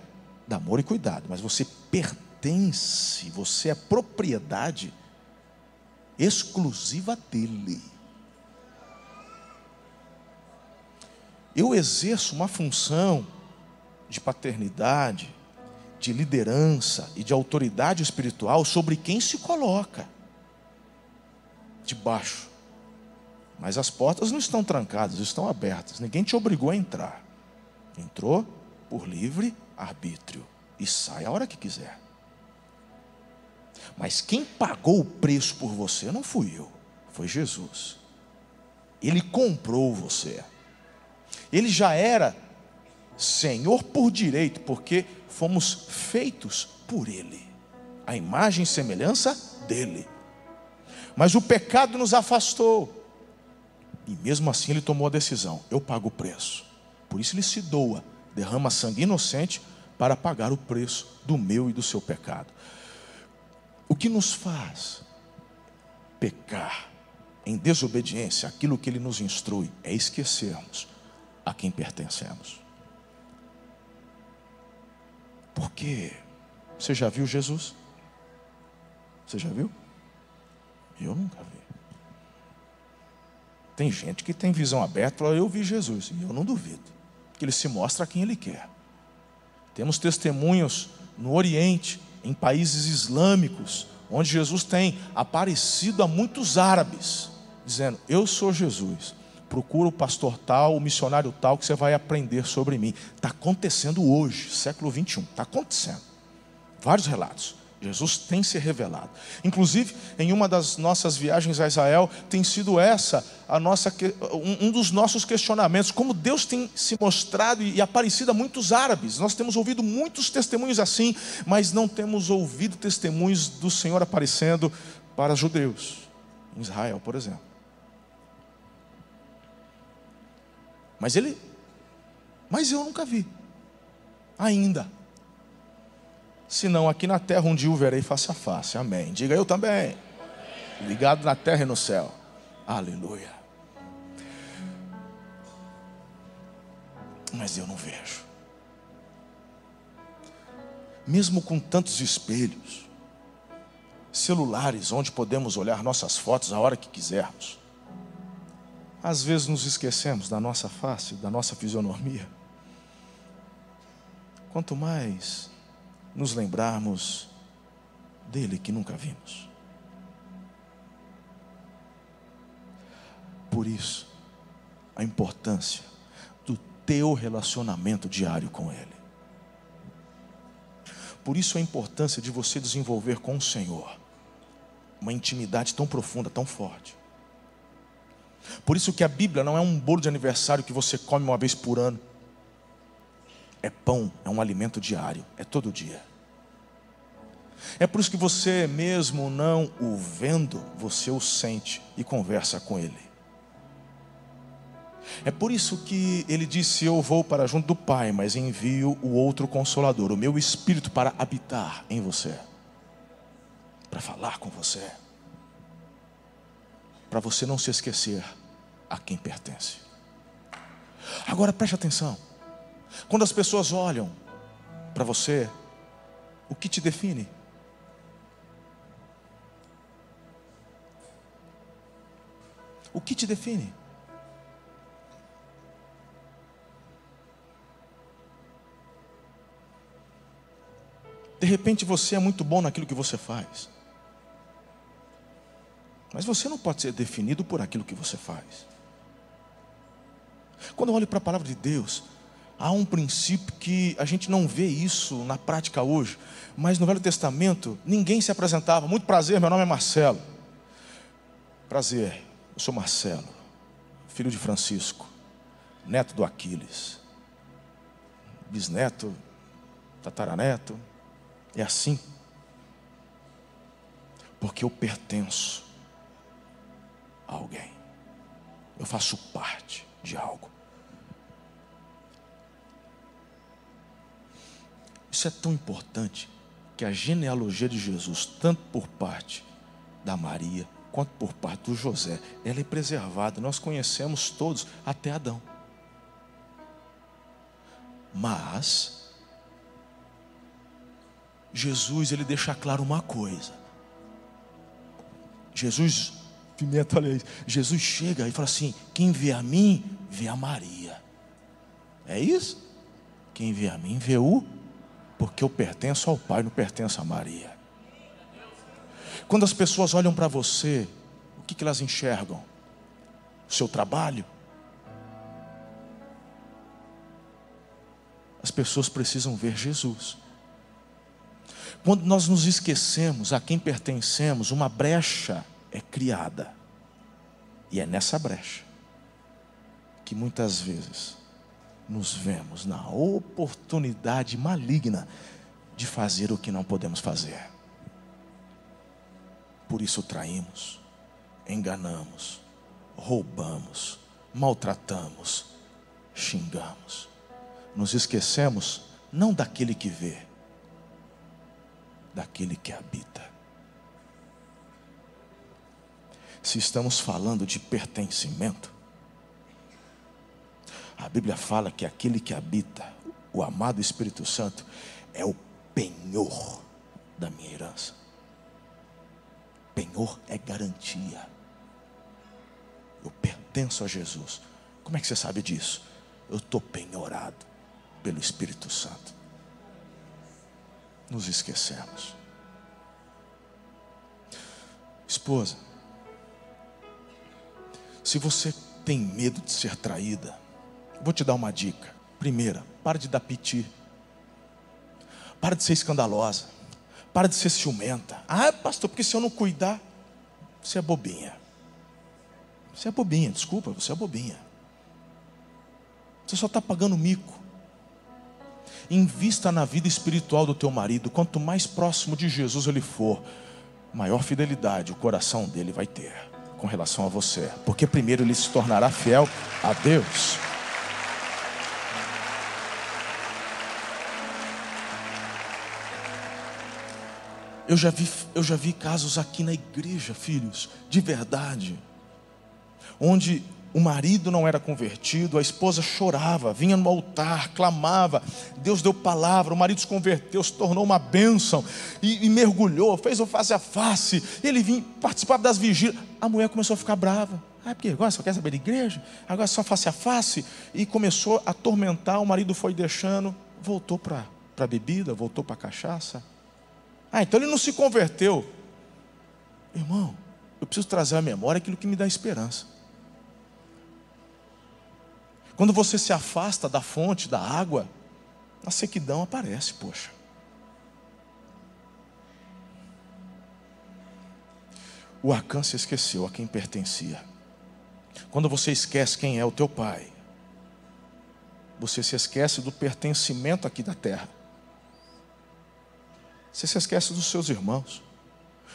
de amor e cuidado, mas você pertence, você é propriedade exclusiva dele. Eu exerço uma função de paternidade, de liderança e de autoridade espiritual sobre quem se coloca debaixo. Mas as portas não estão trancadas, estão abertas. Ninguém te obrigou a entrar. Entrou por livre arbítrio e sai a hora que quiser. Mas quem pagou o preço por você não fui eu, foi Jesus. Ele comprou você. Ele já era Senhor por direito, porque fomos feitos por Ele, a imagem e semelhança dEle. Mas o pecado nos afastou, e mesmo assim Ele tomou a decisão: eu pago o preço. Por isso Ele se doa, derrama sangue inocente para pagar o preço do meu e do seu pecado. O que nos faz pecar em desobediência, aquilo que Ele nos instrui, é esquecermos a quem pertencemos. Porque você já viu Jesus? Você já viu? Eu nunca vi. Tem gente que tem visão aberta, fala, eu vi Jesus, e eu não duvido, que ele se mostra a quem ele quer. Temos testemunhos no Oriente, em países islâmicos, onde Jesus tem aparecido a muitos árabes, dizendo: Eu sou Jesus procura o pastor tal, o missionário tal, que você vai aprender sobre mim. Está acontecendo hoje, século 21, está acontecendo. Vários relatos. Jesus tem se revelado. Inclusive, em uma das nossas viagens a Israel, tem sido essa a nossa, um dos nossos questionamentos. Como Deus tem se mostrado e aparecido a muitos árabes. Nós temos ouvido muitos testemunhos assim, mas não temos ouvido testemunhos do Senhor aparecendo para judeus. Em Israel, por exemplo. Mas ele, mas eu nunca vi, ainda. Senão aqui na terra um dia o verei face a face, amém. Diga eu também, ligado na terra e no céu, aleluia. Mas eu não vejo, mesmo com tantos espelhos, celulares onde podemos olhar nossas fotos a hora que quisermos, às vezes nos esquecemos da nossa face, da nossa fisionomia. Quanto mais nos lembrarmos dele que nunca vimos. Por isso, a importância do teu relacionamento diário com ele. Por isso a importância de você desenvolver com o Senhor uma intimidade tão profunda, tão forte. Por isso que a Bíblia não é um bolo de aniversário que você come uma vez por ano. É pão, é um alimento diário, é todo dia. É por isso que você mesmo não o vendo, você o sente e conversa com ele. É por isso que ele disse: Eu vou para junto do Pai, mas envio o outro consolador, o meu espírito, para habitar em você, para falar com você para você não se esquecer a quem pertence. Agora preste atenção. Quando as pessoas olham para você, o que te define? O que te define? De repente você é muito bom naquilo que você faz. Mas você não pode ser definido por aquilo que você faz. Quando eu olho para a palavra de Deus, há um princípio que a gente não vê isso na prática hoje, mas no Velho Testamento ninguém se apresentava. Muito prazer, meu nome é Marcelo. Prazer, eu sou Marcelo, filho de Francisco, neto do Aquiles, bisneto, tataraneto. É assim. Porque eu pertenço a alguém. Eu faço parte de algo. Isso é tão importante que a genealogia de Jesus, tanto por parte da Maria, quanto por parte do José, ela é preservada. Nós conhecemos todos, até Adão. Mas, Jesus, ele deixa claro uma coisa. Jesus, pimenta, olha isso. Jesus chega e fala assim: quem vê a mim, vê a Maria. É isso? Quem vê a mim, vê o porque eu pertenço ao Pai, não pertenço a Maria. Quando as pessoas olham para você, o que, que elas enxergam? O seu trabalho? As pessoas precisam ver Jesus. Quando nós nos esquecemos a quem pertencemos, uma brecha é criada. E é nessa brecha que muitas vezes nos vemos na oportunidade maligna de fazer o que não podemos fazer. Por isso traímos, enganamos, roubamos, maltratamos, xingamos. Nos esquecemos não daquele que vê, daquele que habita. Se estamos falando de pertencimento, a Bíblia fala que aquele que habita, o amado Espírito Santo, é o penhor da minha herança. Penhor é garantia. Eu pertenço a Jesus. Como é que você sabe disso? Eu estou penhorado pelo Espírito Santo. Nos esquecemos. Esposa, se você tem medo de ser traída, Vou te dar uma dica. Primeira, para de dar piti. Para de ser escandalosa. Para de ser ciumenta. Ah, pastor, porque se eu não cuidar, você é bobinha. Você é bobinha, desculpa, você é bobinha. Você só está pagando mico. Invista na vida espiritual do teu marido. Quanto mais próximo de Jesus ele for, maior fidelidade o coração dele vai ter com relação a você. Porque primeiro ele se tornará fiel a Deus. Eu já vi, eu já vi casos aqui na igreja, filhos, de verdade, onde o marido não era convertido, a esposa chorava, vinha no altar, clamava, Deus deu palavra, o marido se converteu, se tornou uma bênção e, e mergulhou, fez o face a face, ele vinha participar das vigílias. A mulher começou a ficar brava. Ah, porque agora só quer saber de igreja, agora só face a face, e começou a atormentar. O marido foi deixando, voltou para a bebida, voltou para a cachaça. Ah, então ele não se converteu. Irmão, eu preciso trazer à memória aquilo que me dá esperança. Quando você se afasta da fonte, da água, a sequidão aparece, poxa. O Acã se esqueceu a quem pertencia. Quando você esquece quem é o teu pai, você se esquece do pertencimento aqui da terra. Você se esquece dos seus irmãos.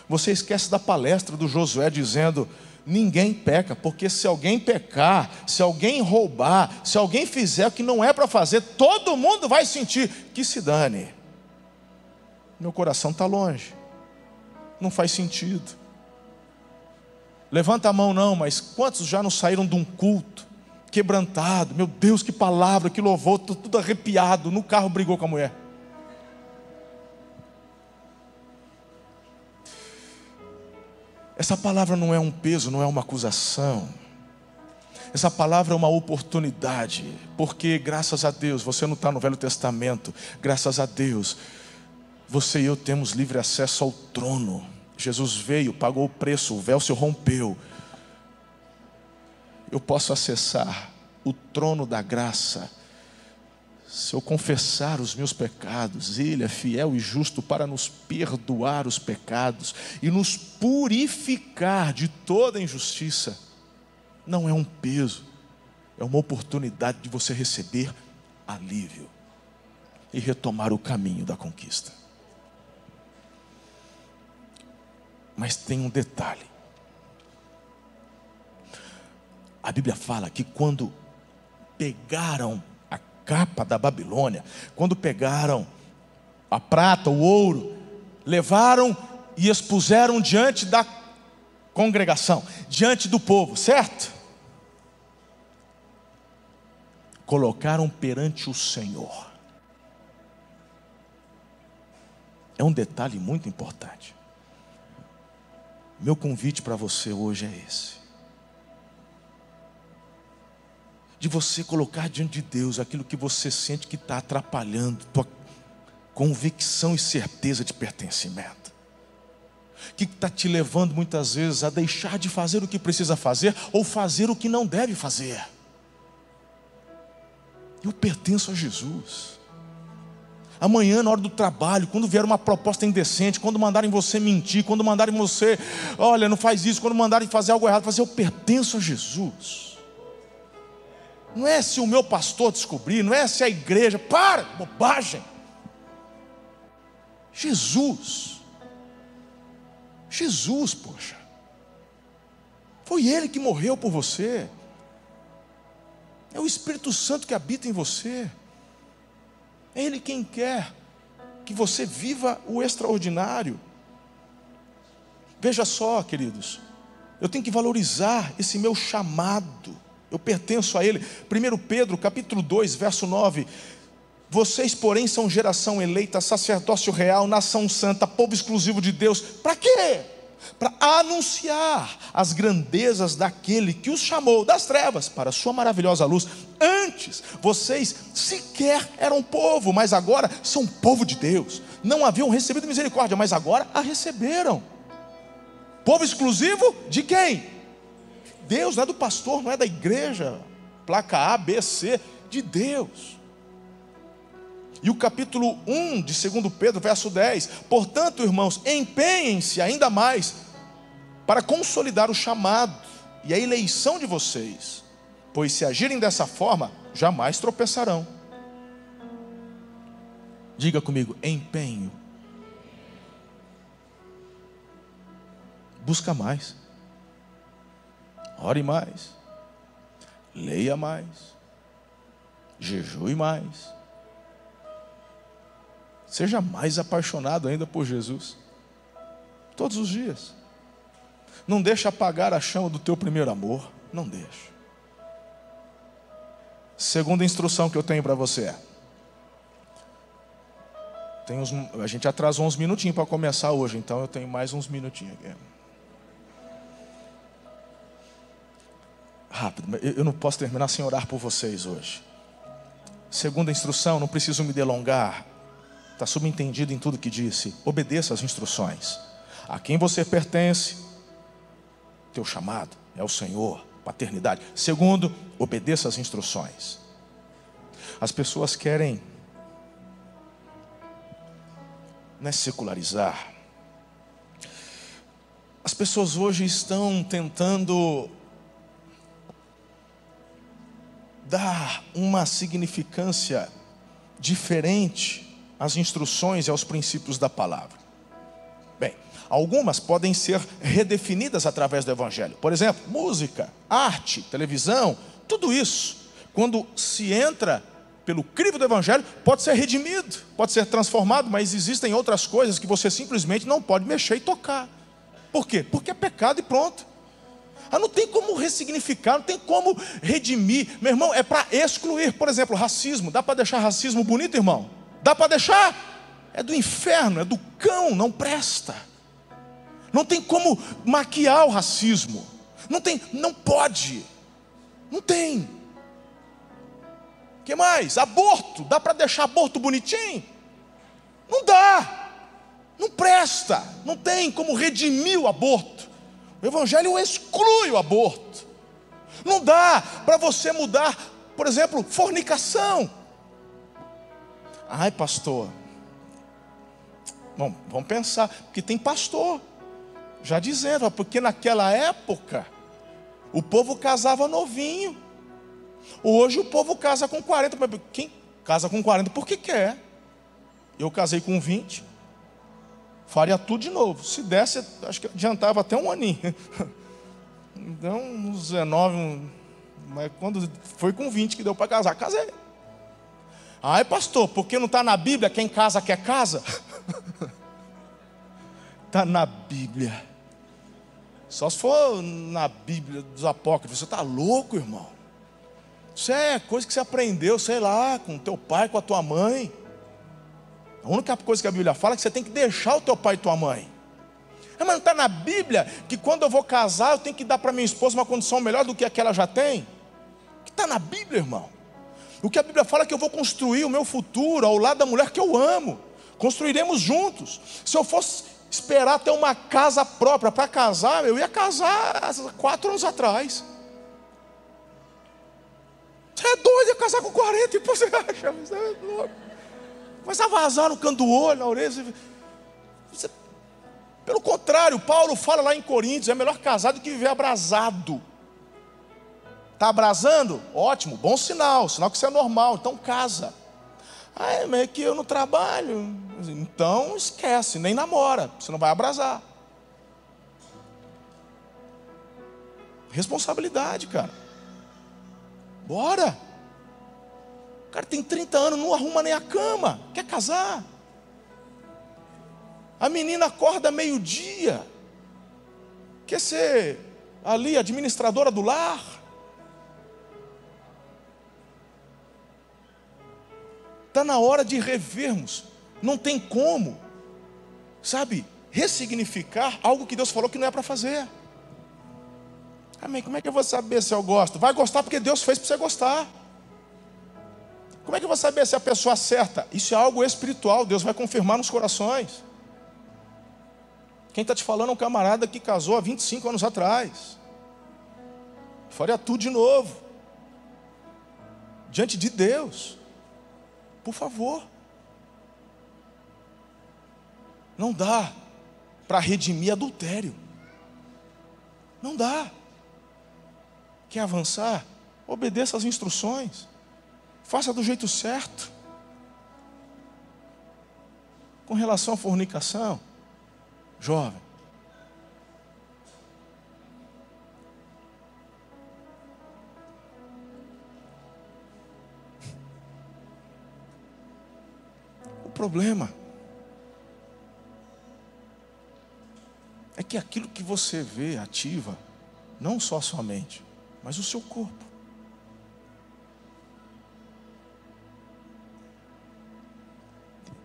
Você esquece da palestra do Josué dizendo: ninguém peca, porque se alguém pecar, se alguém roubar, se alguém fizer o que não é para fazer, todo mundo vai sentir que se dane. Meu coração está longe, não faz sentido. Levanta a mão, não, mas quantos já não saíram de um culto, quebrantado? Meu Deus, que palavra, que louvor, tudo arrepiado, no carro brigou com a mulher. Essa palavra não é um peso, não é uma acusação. Essa palavra é uma oportunidade, porque graças a Deus você não está no Velho Testamento, graças a Deus Você e eu temos livre acesso ao trono. Jesus veio, pagou o preço, o véu se rompeu. Eu posso acessar o trono da graça. Se eu confessar os meus pecados, Ele é fiel e justo para nos perdoar os pecados e nos purificar de toda injustiça. Não é um peso, é uma oportunidade de você receber alívio e retomar o caminho da conquista. Mas tem um detalhe. A Bíblia fala que quando pegaram capa da Babilônia, quando pegaram a prata, o ouro, levaram e expuseram diante da congregação, diante do povo, certo? Colocaram perante o Senhor. É um detalhe muito importante. Meu convite para você hoje é esse. De você colocar diante de Deus aquilo que você sente que está atrapalhando tua convicção e certeza de pertencimento. Que está te levando muitas vezes a deixar de fazer o que precisa fazer ou fazer o que não deve fazer. Eu pertenço a Jesus. Amanhã, na hora do trabalho, quando vier uma proposta indecente, quando mandarem você mentir, quando mandarem você, olha, não faz isso, quando mandarem fazer algo errado, fazer, eu pertenço a Jesus. Não é se o meu pastor descobrir, não é se a igreja, para, bobagem. Jesus. Jesus, poxa. Foi Ele que morreu por você. É o Espírito Santo que habita em você. É Ele quem quer que você viva o extraordinário. Veja só, queridos, eu tenho que valorizar esse meu chamado. Eu pertenço a Ele. 1 Pedro, capítulo 2, verso 9. Vocês, porém, são geração eleita, sacerdócio real, nação santa, povo exclusivo de Deus. Para quê? para anunciar as grandezas daquele que os chamou das trevas para a sua maravilhosa luz. Antes, vocês sequer eram povo, mas agora são povo de Deus. Não haviam recebido misericórdia, mas agora a receberam. Povo exclusivo de quem? Deus, não é do pastor, não é da igreja. Placa A, B, C, de Deus. E o capítulo 1 de 2 Pedro, verso 10: Portanto, irmãos, empenhem-se ainda mais para consolidar o chamado e a eleição de vocês, pois se agirem dessa forma, jamais tropeçarão. Diga comigo, empenho. Busca mais. Ore mais. Leia mais. Jejue mais Seja mais apaixonado ainda por Jesus. Todos os dias. Não deixa apagar a chama do teu primeiro amor. Não deixa. Segunda instrução que eu tenho para você é. Uns, a gente atrasou uns minutinhos para começar hoje, então eu tenho mais uns minutinhos aqui. Rápido, eu não posso terminar sem orar por vocês hoje. Segunda instrução, não preciso me delongar. Está subentendido em tudo que disse. Obedeça às instruções. A quem você pertence, teu chamado é o Senhor, paternidade. Segundo, obedeça às instruções. As pessoas querem não é secularizar. As pessoas hoje estão tentando dar uma significância diferente às instruções e aos princípios da palavra. Bem, algumas podem ser redefinidas através do Evangelho. Por exemplo, música, arte, televisão, tudo isso, quando se entra pelo crivo do Evangelho, pode ser redimido, pode ser transformado, mas existem outras coisas que você simplesmente não pode mexer e tocar. Por quê? Porque é pecado e pronto. Ah, não tem como ressignificar, não tem como redimir. Meu irmão, é para excluir. Por exemplo, racismo. Dá para deixar racismo bonito, irmão? Dá para deixar? É do inferno, é do cão, não presta. Não tem como maquiar o racismo. Não tem, não pode. Não tem. Que mais? Aborto. Dá para deixar aborto bonitinho? Não dá. Não presta, não tem como redimir o aborto. O Evangelho exclui o aborto. Não dá para você mudar, por exemplo, fornicação. Ai, pastor. Bom, vamos pensar, porque tem pastor já dizendo, porque naquela época o povo casava novinho. Hoje o povo casa com 40. Mas quem casa com 40 porque quer? Eu casei com 20. Faria tudo de novo. Se desse, acho que adiantava até um aninho. Então, uns 19, mas quando foi com 20 que deu para casar, casei. Ai, pastor, porque não está na Bíblia quem casa quer casa? Está na Bíblia. Só se for na Bíblia dos Apócrifos. Você está louco, irmão? Isso é coisa que você aprendeu, sei lá, com teu pai, com a tua mãe. A única coisa que a Bíblia fala é que você tem que deixar o teu pai e tua mãe. É, mas não está na Bíblia que quando eu vou casar eu tenho que dar para minha esposa uma condição melhor do que a que ela já tem? Que está na Bíblia, irmão. O que a Bíblia fala é que eu vou construir o meu futuro ao lado da mulher que eu amo. Construiremos juntos. Se eu fosse esperar ter uma casa própria para casar, eu ia casar há quatro anos atrás. Você é doido, ia casar com 40, e você acha? Você é louco. Começa a vazar no canto do olho, na orelha. Você... Pelo contrário, Paulo fala lá em Coríntios: é melhor casar do que viver abrasado. Está abrasando? Ótimo, bom sinal, sinal que isso é normal, então casa. Ah, mas é que eu não trabalho. Então esquece, nem namora, você não vai abrasar. Responsabilidade, cara. Bora. O cara tem 30 anos, não arruma nem a cama, quer casar. A menina acorda meio-dia, quer ser ali administradora do lar. Está na hora de revermos. Não tem como, sabe, ressignificar algo que Deus falou que não é para fazer. Amém. Como é que eu vou saber se eu gosto? Vai gostar porque Deus fez para você gostar. Como é que eu vou saber se é a pessoa certa? Isso é algo espiritual, Deus vai confirmar nos corações. Quem está te falando é um camarada que casou há 25 anos atrás. Faria tudo de novo. Diante de Deus. Por favor. Não dá para redimir adultério. Não dá. Quer avançar? Obedeça às instruções. Faça do jeito certo. Com relação à fornicação, jovem, problema é que aquilo que você vê ativa não só a sua mente, mas o seu corpo.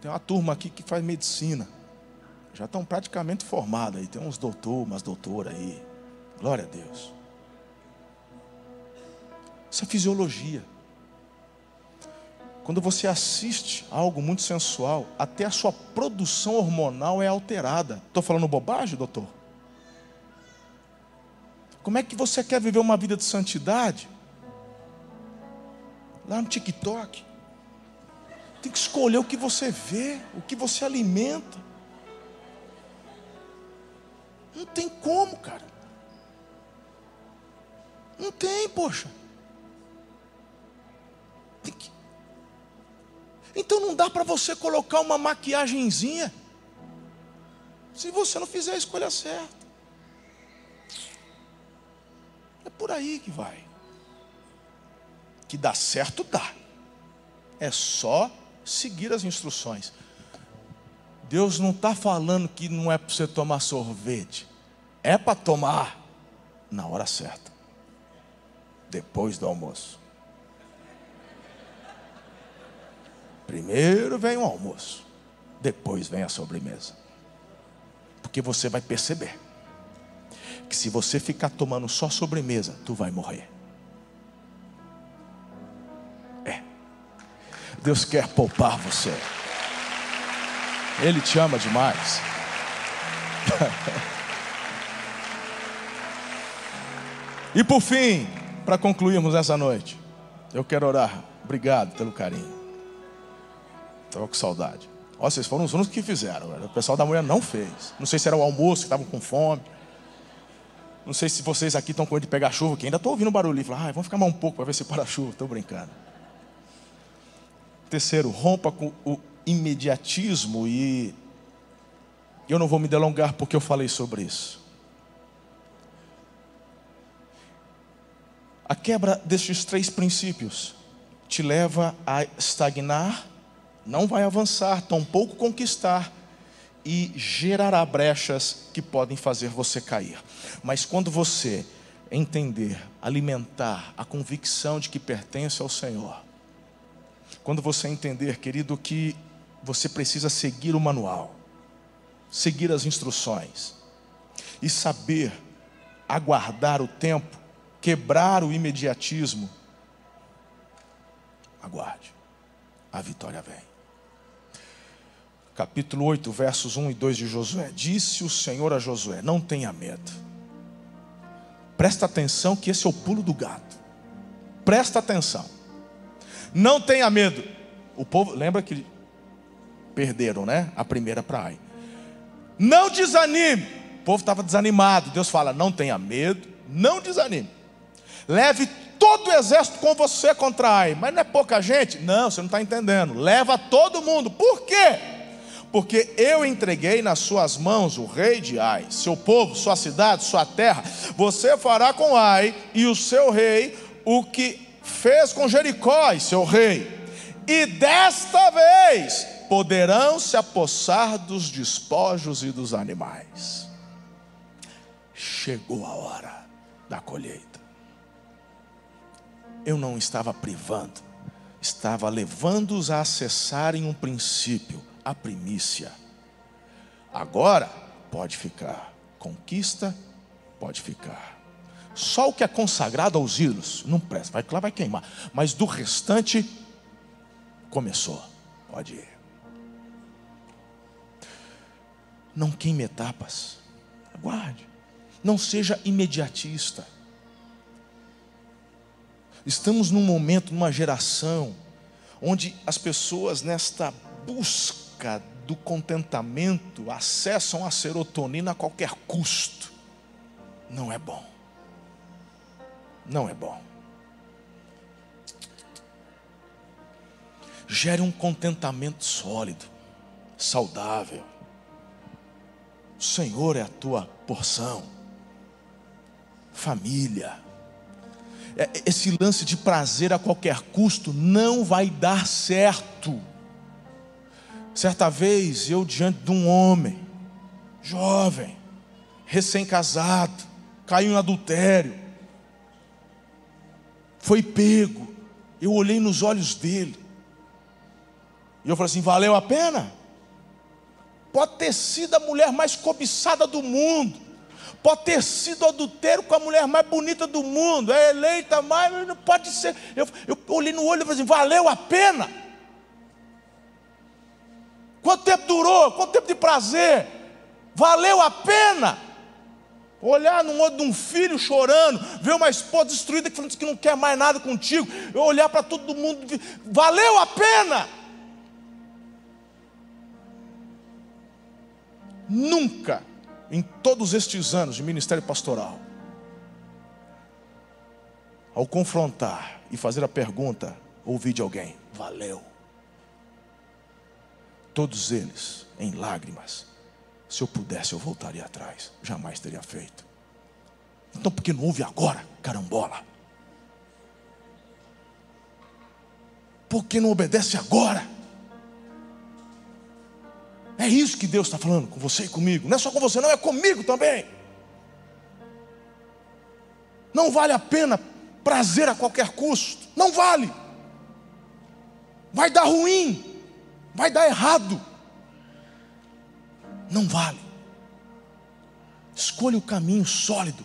Tem uma turma aqui que faz medicina. Já estão praticamente formados aí. Tem uns doutor, umas doutoras aí. Glória a Deus. Isso é fisiologia. Quando você assiste algo muito sensual, até a sua produção hormonal é alterada. Estou falando bobagem, doutor? Como é que você quer viver uma vida de santidade? Lá no TikTok. Tem que escolher o que você vê, o que você alimenta. Não tem como, cara. Não tem, poxa. Tem que então não dá para você colocar uma maquiagemzinha se você não fizer a escolha certa. É por aí que vai. Que dá certo, dá. É só seguir as instruções. Deus não está falando que não é para você tomar sorvete. É para tomar na hora certa. Depois do almoço. Primeiro vem o almoço, depois vem a sobremesa. Porque você vai perceber que se você ficar tomando só sobremesa, tu vai morrer. Deus quer poupar você. Ele te ama demais. e por fim, para concluirmos essa noite, eu quero orar. Obrigado pelo carinho. Estava com saudade. Ó, vocês foram os únicos que fizeram. O pessoal da mulher não fez. Não sei se era o almoço, que estavam com fome. Não sei se vocês aqui estão com medo de pegar chuva, que ainda estou ouvindo barulho. Falar, ah, vamos ficar mais um pouco para ver se para chuva. Estou brincando. Terceiro, rompa com o imediatismo e eu não vou me delongar porque eu falei sobre isso. A quebra destes três princípios te leva a estagnar, não vai avançar, tampouco conquistar e gerará brechas que podem fazer você cair. Mas quando você entender, alimentar a convicção de que pertence ao Senhor, quando você entender, querido, que você precisa seguir o manual, seguir as instruções e saber aguardar o tempo, quebrar o imediatismo, aguarde, a vitória vem. Capítulo 8, versos 1 e 2 de Josué. Disse o Senhor a Josué: Não tenha medo. Presta atenção que esse é o pulo do gato. Presta atenção. Não tenha medo. O povo, lembra que perderam, né? A primeira praia. Não desanime. O povo estava desanimado. Deus fala: não tenha medo, não desanime. Leve todo o exército com você contra Ai. Mas não é pouca gente? Não, você não está entendendo. Leva todo mundo. Por quê? Porque eu entreguei nas suas mãos o rei de Ai, seu povo, sua cidade, sua terra. Você fará com Ai e o seu rei o que fez com Jericó e seu rei. E desta vez poderão se apossar dos despojos e dos animais. Chegou a hora da colheita. Eu não estava privando, estava levando-os a acessarem um princípio, a primícia. Agora pode ficar, conquista pode ficar. Só o que é consagrado aos ídolos não presta, vai lá vai queimar, mas do restante começou, pode ir. Não queime etapas. Aguarde. Não seja imediatista. Estamos num momento, numa geração, onde as pessoas, nesta busca do contentamento, acessam a serotonina a qualquer custo. Não é bom. Não é bom. Gere um contentamento sólido, saudável o Senhor é a tua porção. Família. É, esse lance de prazer a qualquer custo não vai dar certo. Certa vez eu diante de um homem, jovem, recém-casado, caiu em adultério, foi pego. Eu olhei nos olhos dele, e eu falei assim: valeu a pena? pode ter sido a mulher mais cobiçada do mundo, pode ter sido adultério com a mulher mais bonita do mundo, é eleita mais, não pode ser. Eu, eu olhei no olho e falei assim: valeu a pena. Quanto tempo durou? Quanto tempo de prazer? Valeu a pena. Olhar no olho de um filho chorando, ver uma esposa destruída que não quer mais nada contigo, eu olhar para todo mundo, valeu a pena. Nunca, em todos estes anos de ministério pastoral, ao confrontar e fazer a pergunta, ouvi de alguém, valeu. Todos eles em lágrimas. Se eu pudesse, eu voltaria atrás. Jamais teria feito. Então, por que não ouve agora, carambola? Por que não obedece agora? É isso que Deus está falando com você e comigo. Não é só com você, não, é comigo também. Não vale a pena prazer a qualquer custo. Não vale. Vai dar ruim. Vai dar errado. Não vale. Escolha o caminho sólido.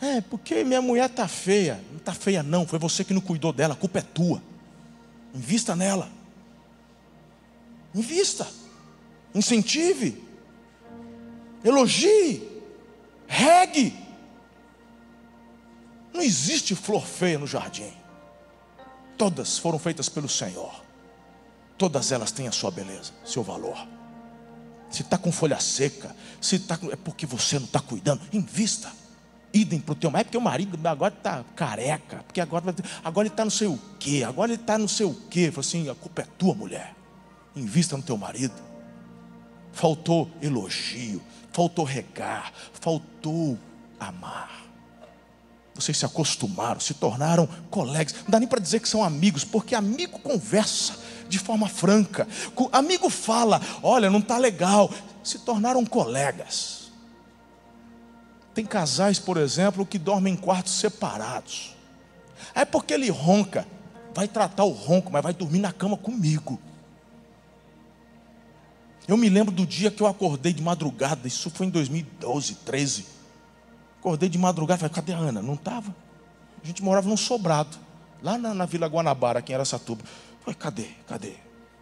É, porque minha mulher está feia. Não está feia, não. Foi você que não cuidou dela. A culpa é tua. Invista nela. Invista, incentive, elogie, regue. Não existe flor feia no jardim. Todas foram feitas pelo Senhor. Todas elas têm a sua beleza, seu valor. Se está com folha seca, se tá, é porque você não está cuidando, invista. Idem para o teu marido, porque o marido agora está careca, porque agora, agora ele está não sei o quê, agora ele está não sei o quê. Falei assim, a culpa é tua, mulher. Invista no teu marido. Faltou elogio, faltou regar, faltou amar. Vocês se acostumaram, se tornaram colegas. Não dá nem para dizer que são amigos, porque amigo conversa de forma franca. Amigo fala, olha, não está legal. Se tornaram colegas. Tem casais, por exemplo, que dormem em quartos separados. É porque ele ronca, vai tratar o ronco, mas vai dormir na cama comigo. Eu me lembro do dia que eu acordei de madrugada, isso foi em 2012, 13. Acordei de madrugada, falei, cadê a Ana? Não estava. A gente morava num sobrado, lá na, na Vila Guanabara, aqui em Aracatuba. Falei, cadê? Cadê?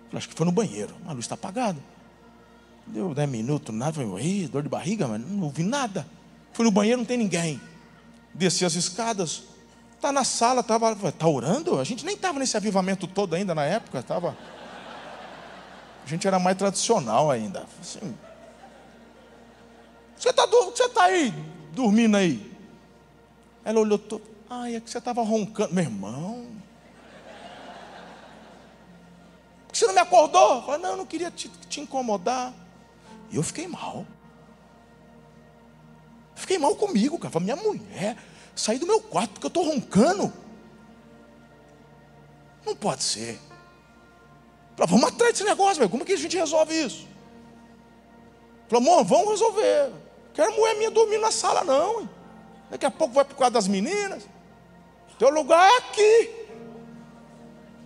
Falei, acho que foi no banheiro. A luz está apagada. Deu 10 minutos, nada. Falei, dor de barriga, mas não ouvi nada. Fui no banheiro, não tem ninguém. Desci as escadas. Está na sala, estava. Está orando? A gente nem estava nesse avivamento todo ainda na época. Tava... A gente era mais tradicional ainda. Assim, você está você tá aí, dormindo aí? Ela olhou, tô... ai, é que você estava roncando. Meu irmão, que você não me acordou? Eu falei, não, eu não queria te, te incomodar. E eu fiquei mal. Fiquei mal comigo, cara. Falei, minha mulher, saí do meu quarto porque eu estou roncando. Não pode ser. Falei, vamos atrás desse negócio, velho. Como que a gente resolve isso? Falei, amor, vamos resolver. Quero mulher minha dormir na sala, não. Daqui a pouco vai por causa das meninas. Teu lugar é aqui.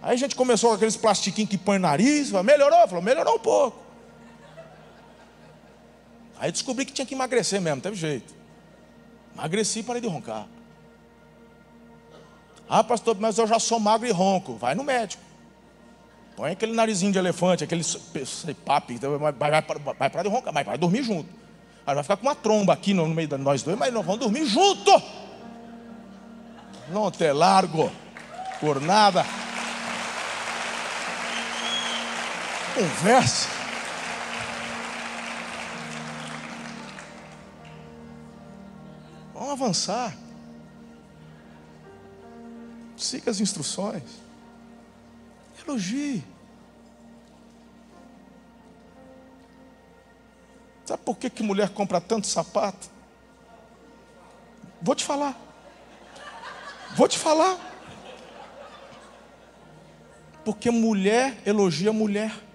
Aí a gente começou com aqueles plastiquinhos que põe no nariz, falou, melhorou? Falou, melhorou um pouco. Aí descobri que tinha que emagrecer mesmo, teve jeito. Emagreci e parei de roncar. Ah, pastor, mas eu já sou magro e ronco. Vai no médico. Põe aquele narizinho de elefante, aquele papo, então vai, vai, vai, vai parar de roncar, mas vai dormir junto. Aí vai ficar com uma tromba aqui no meio de nós dois, mas nós vamos dormir junto. Não te largo por nada. Conversa. Vamos avançar. Siga as instruções. Elogie. Sabe por que, que mulher compra tanto sapato? Vou te falar. Vou te falar. Porque mulher elogia mulher.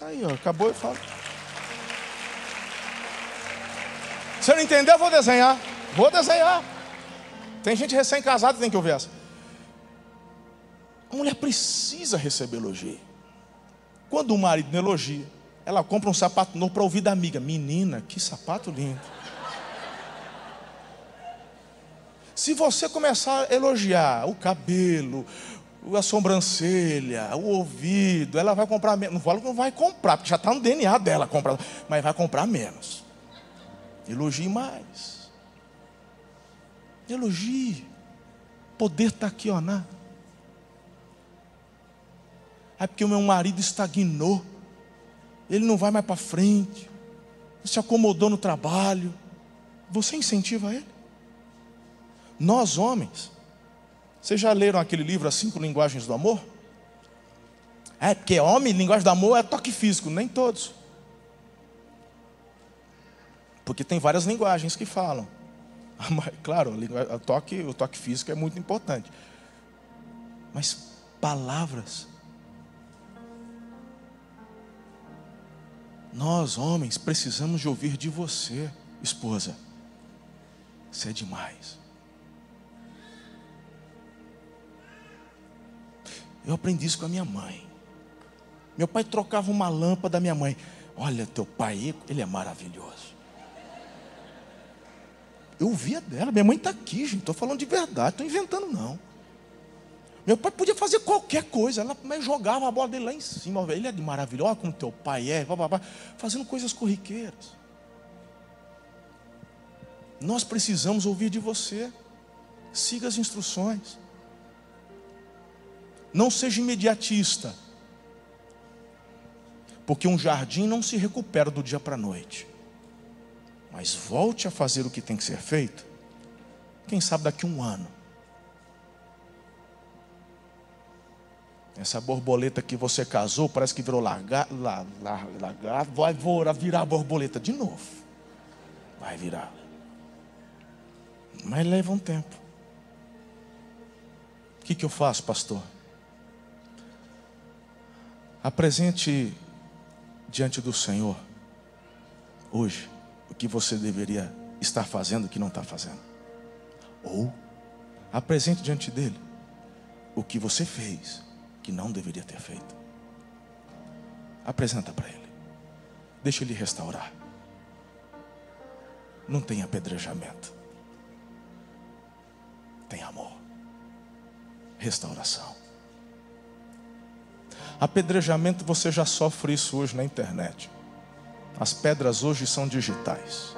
Tá aí, ó, acabou e fala. Eu não entender, eu vou desenhar. Vou desenhar. Tem gente recém-casada que tem que ouvir essa. A mulher precisa receber elogio. Quando o marido não elogia, ela compra um sapato novo para ouvir da amiga. Menina, que sapato lindo. Se você começar a elogiar o cabelo, a sobrancelha, o ouvido, ela vai comprar menos. Não falo que não vai comprar, porque já está no DNA dela comprar, mas vai comprar menos. Elogie mais. Elogie. Poder está aqui, ó, na. É porque o meu marido estagnou. Ele não vai mais para frente. Se acomodou no trabalho. Você incentiva ele? Nós homens vocês já leram aquele livro As Cinco Linguagens do Amor? É, porque homem, linguagem do amor é toque físico, nem todos. Porque tem várias linguagens que falam. Claro, o toque, o toque físico é muito importante. Mas palavras. Nós, homens, precisamos de ouvir de você, esposa. Você é demais. Eu aprendi isso com a minha mãe. Meu pai trocava uma lâmpada da minha mãe. Olha, teu pai, ele é maravilhoso. Eu ouvia dela. Minha mãe está aqui, gente. Estou falando de verdade, estou inventando não. Meu pai podia fazer qualquer coisa, ela, mas jogava a bola dele lá em cima. Ele é de maravilhoso, olha como teu pai é, fazendo coisas corriqueiras. Nós precisamos ouvir de você. Siga as instruções. Não seja imediatista. Porque um jardim não se recupera do dia para a noite. Mas volte a fazer o que tem que ser feito. Quem sabe daqui a um ano. Essa borboleta que você casou parece que virou lagarto, la, la, lagarto, vai virar borboleta de novo. Vai virar. Mas leva um tempo. O que, que eu faço, pastor? Apresente diante do Senhor, hoje, o que você deveria estar fazendo que não está fazendo. Ou apresente diante dele o que você fez que não deveria ter feito. Apresenta para ele. Deixa ele restaurar. Não tem apedrejamento. Tem amor. Restauração. Apedrejamento você já sofre isso hoje na internet. As pedras hoje são digitais.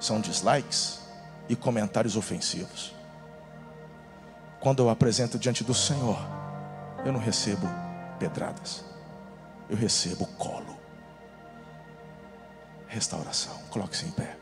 São dislikes e comentários ofensivos. Quando eu apresento diante do Senhor, eu não recebo pedradas. Eu recebo colo. Restauração. Coloque-se em pé.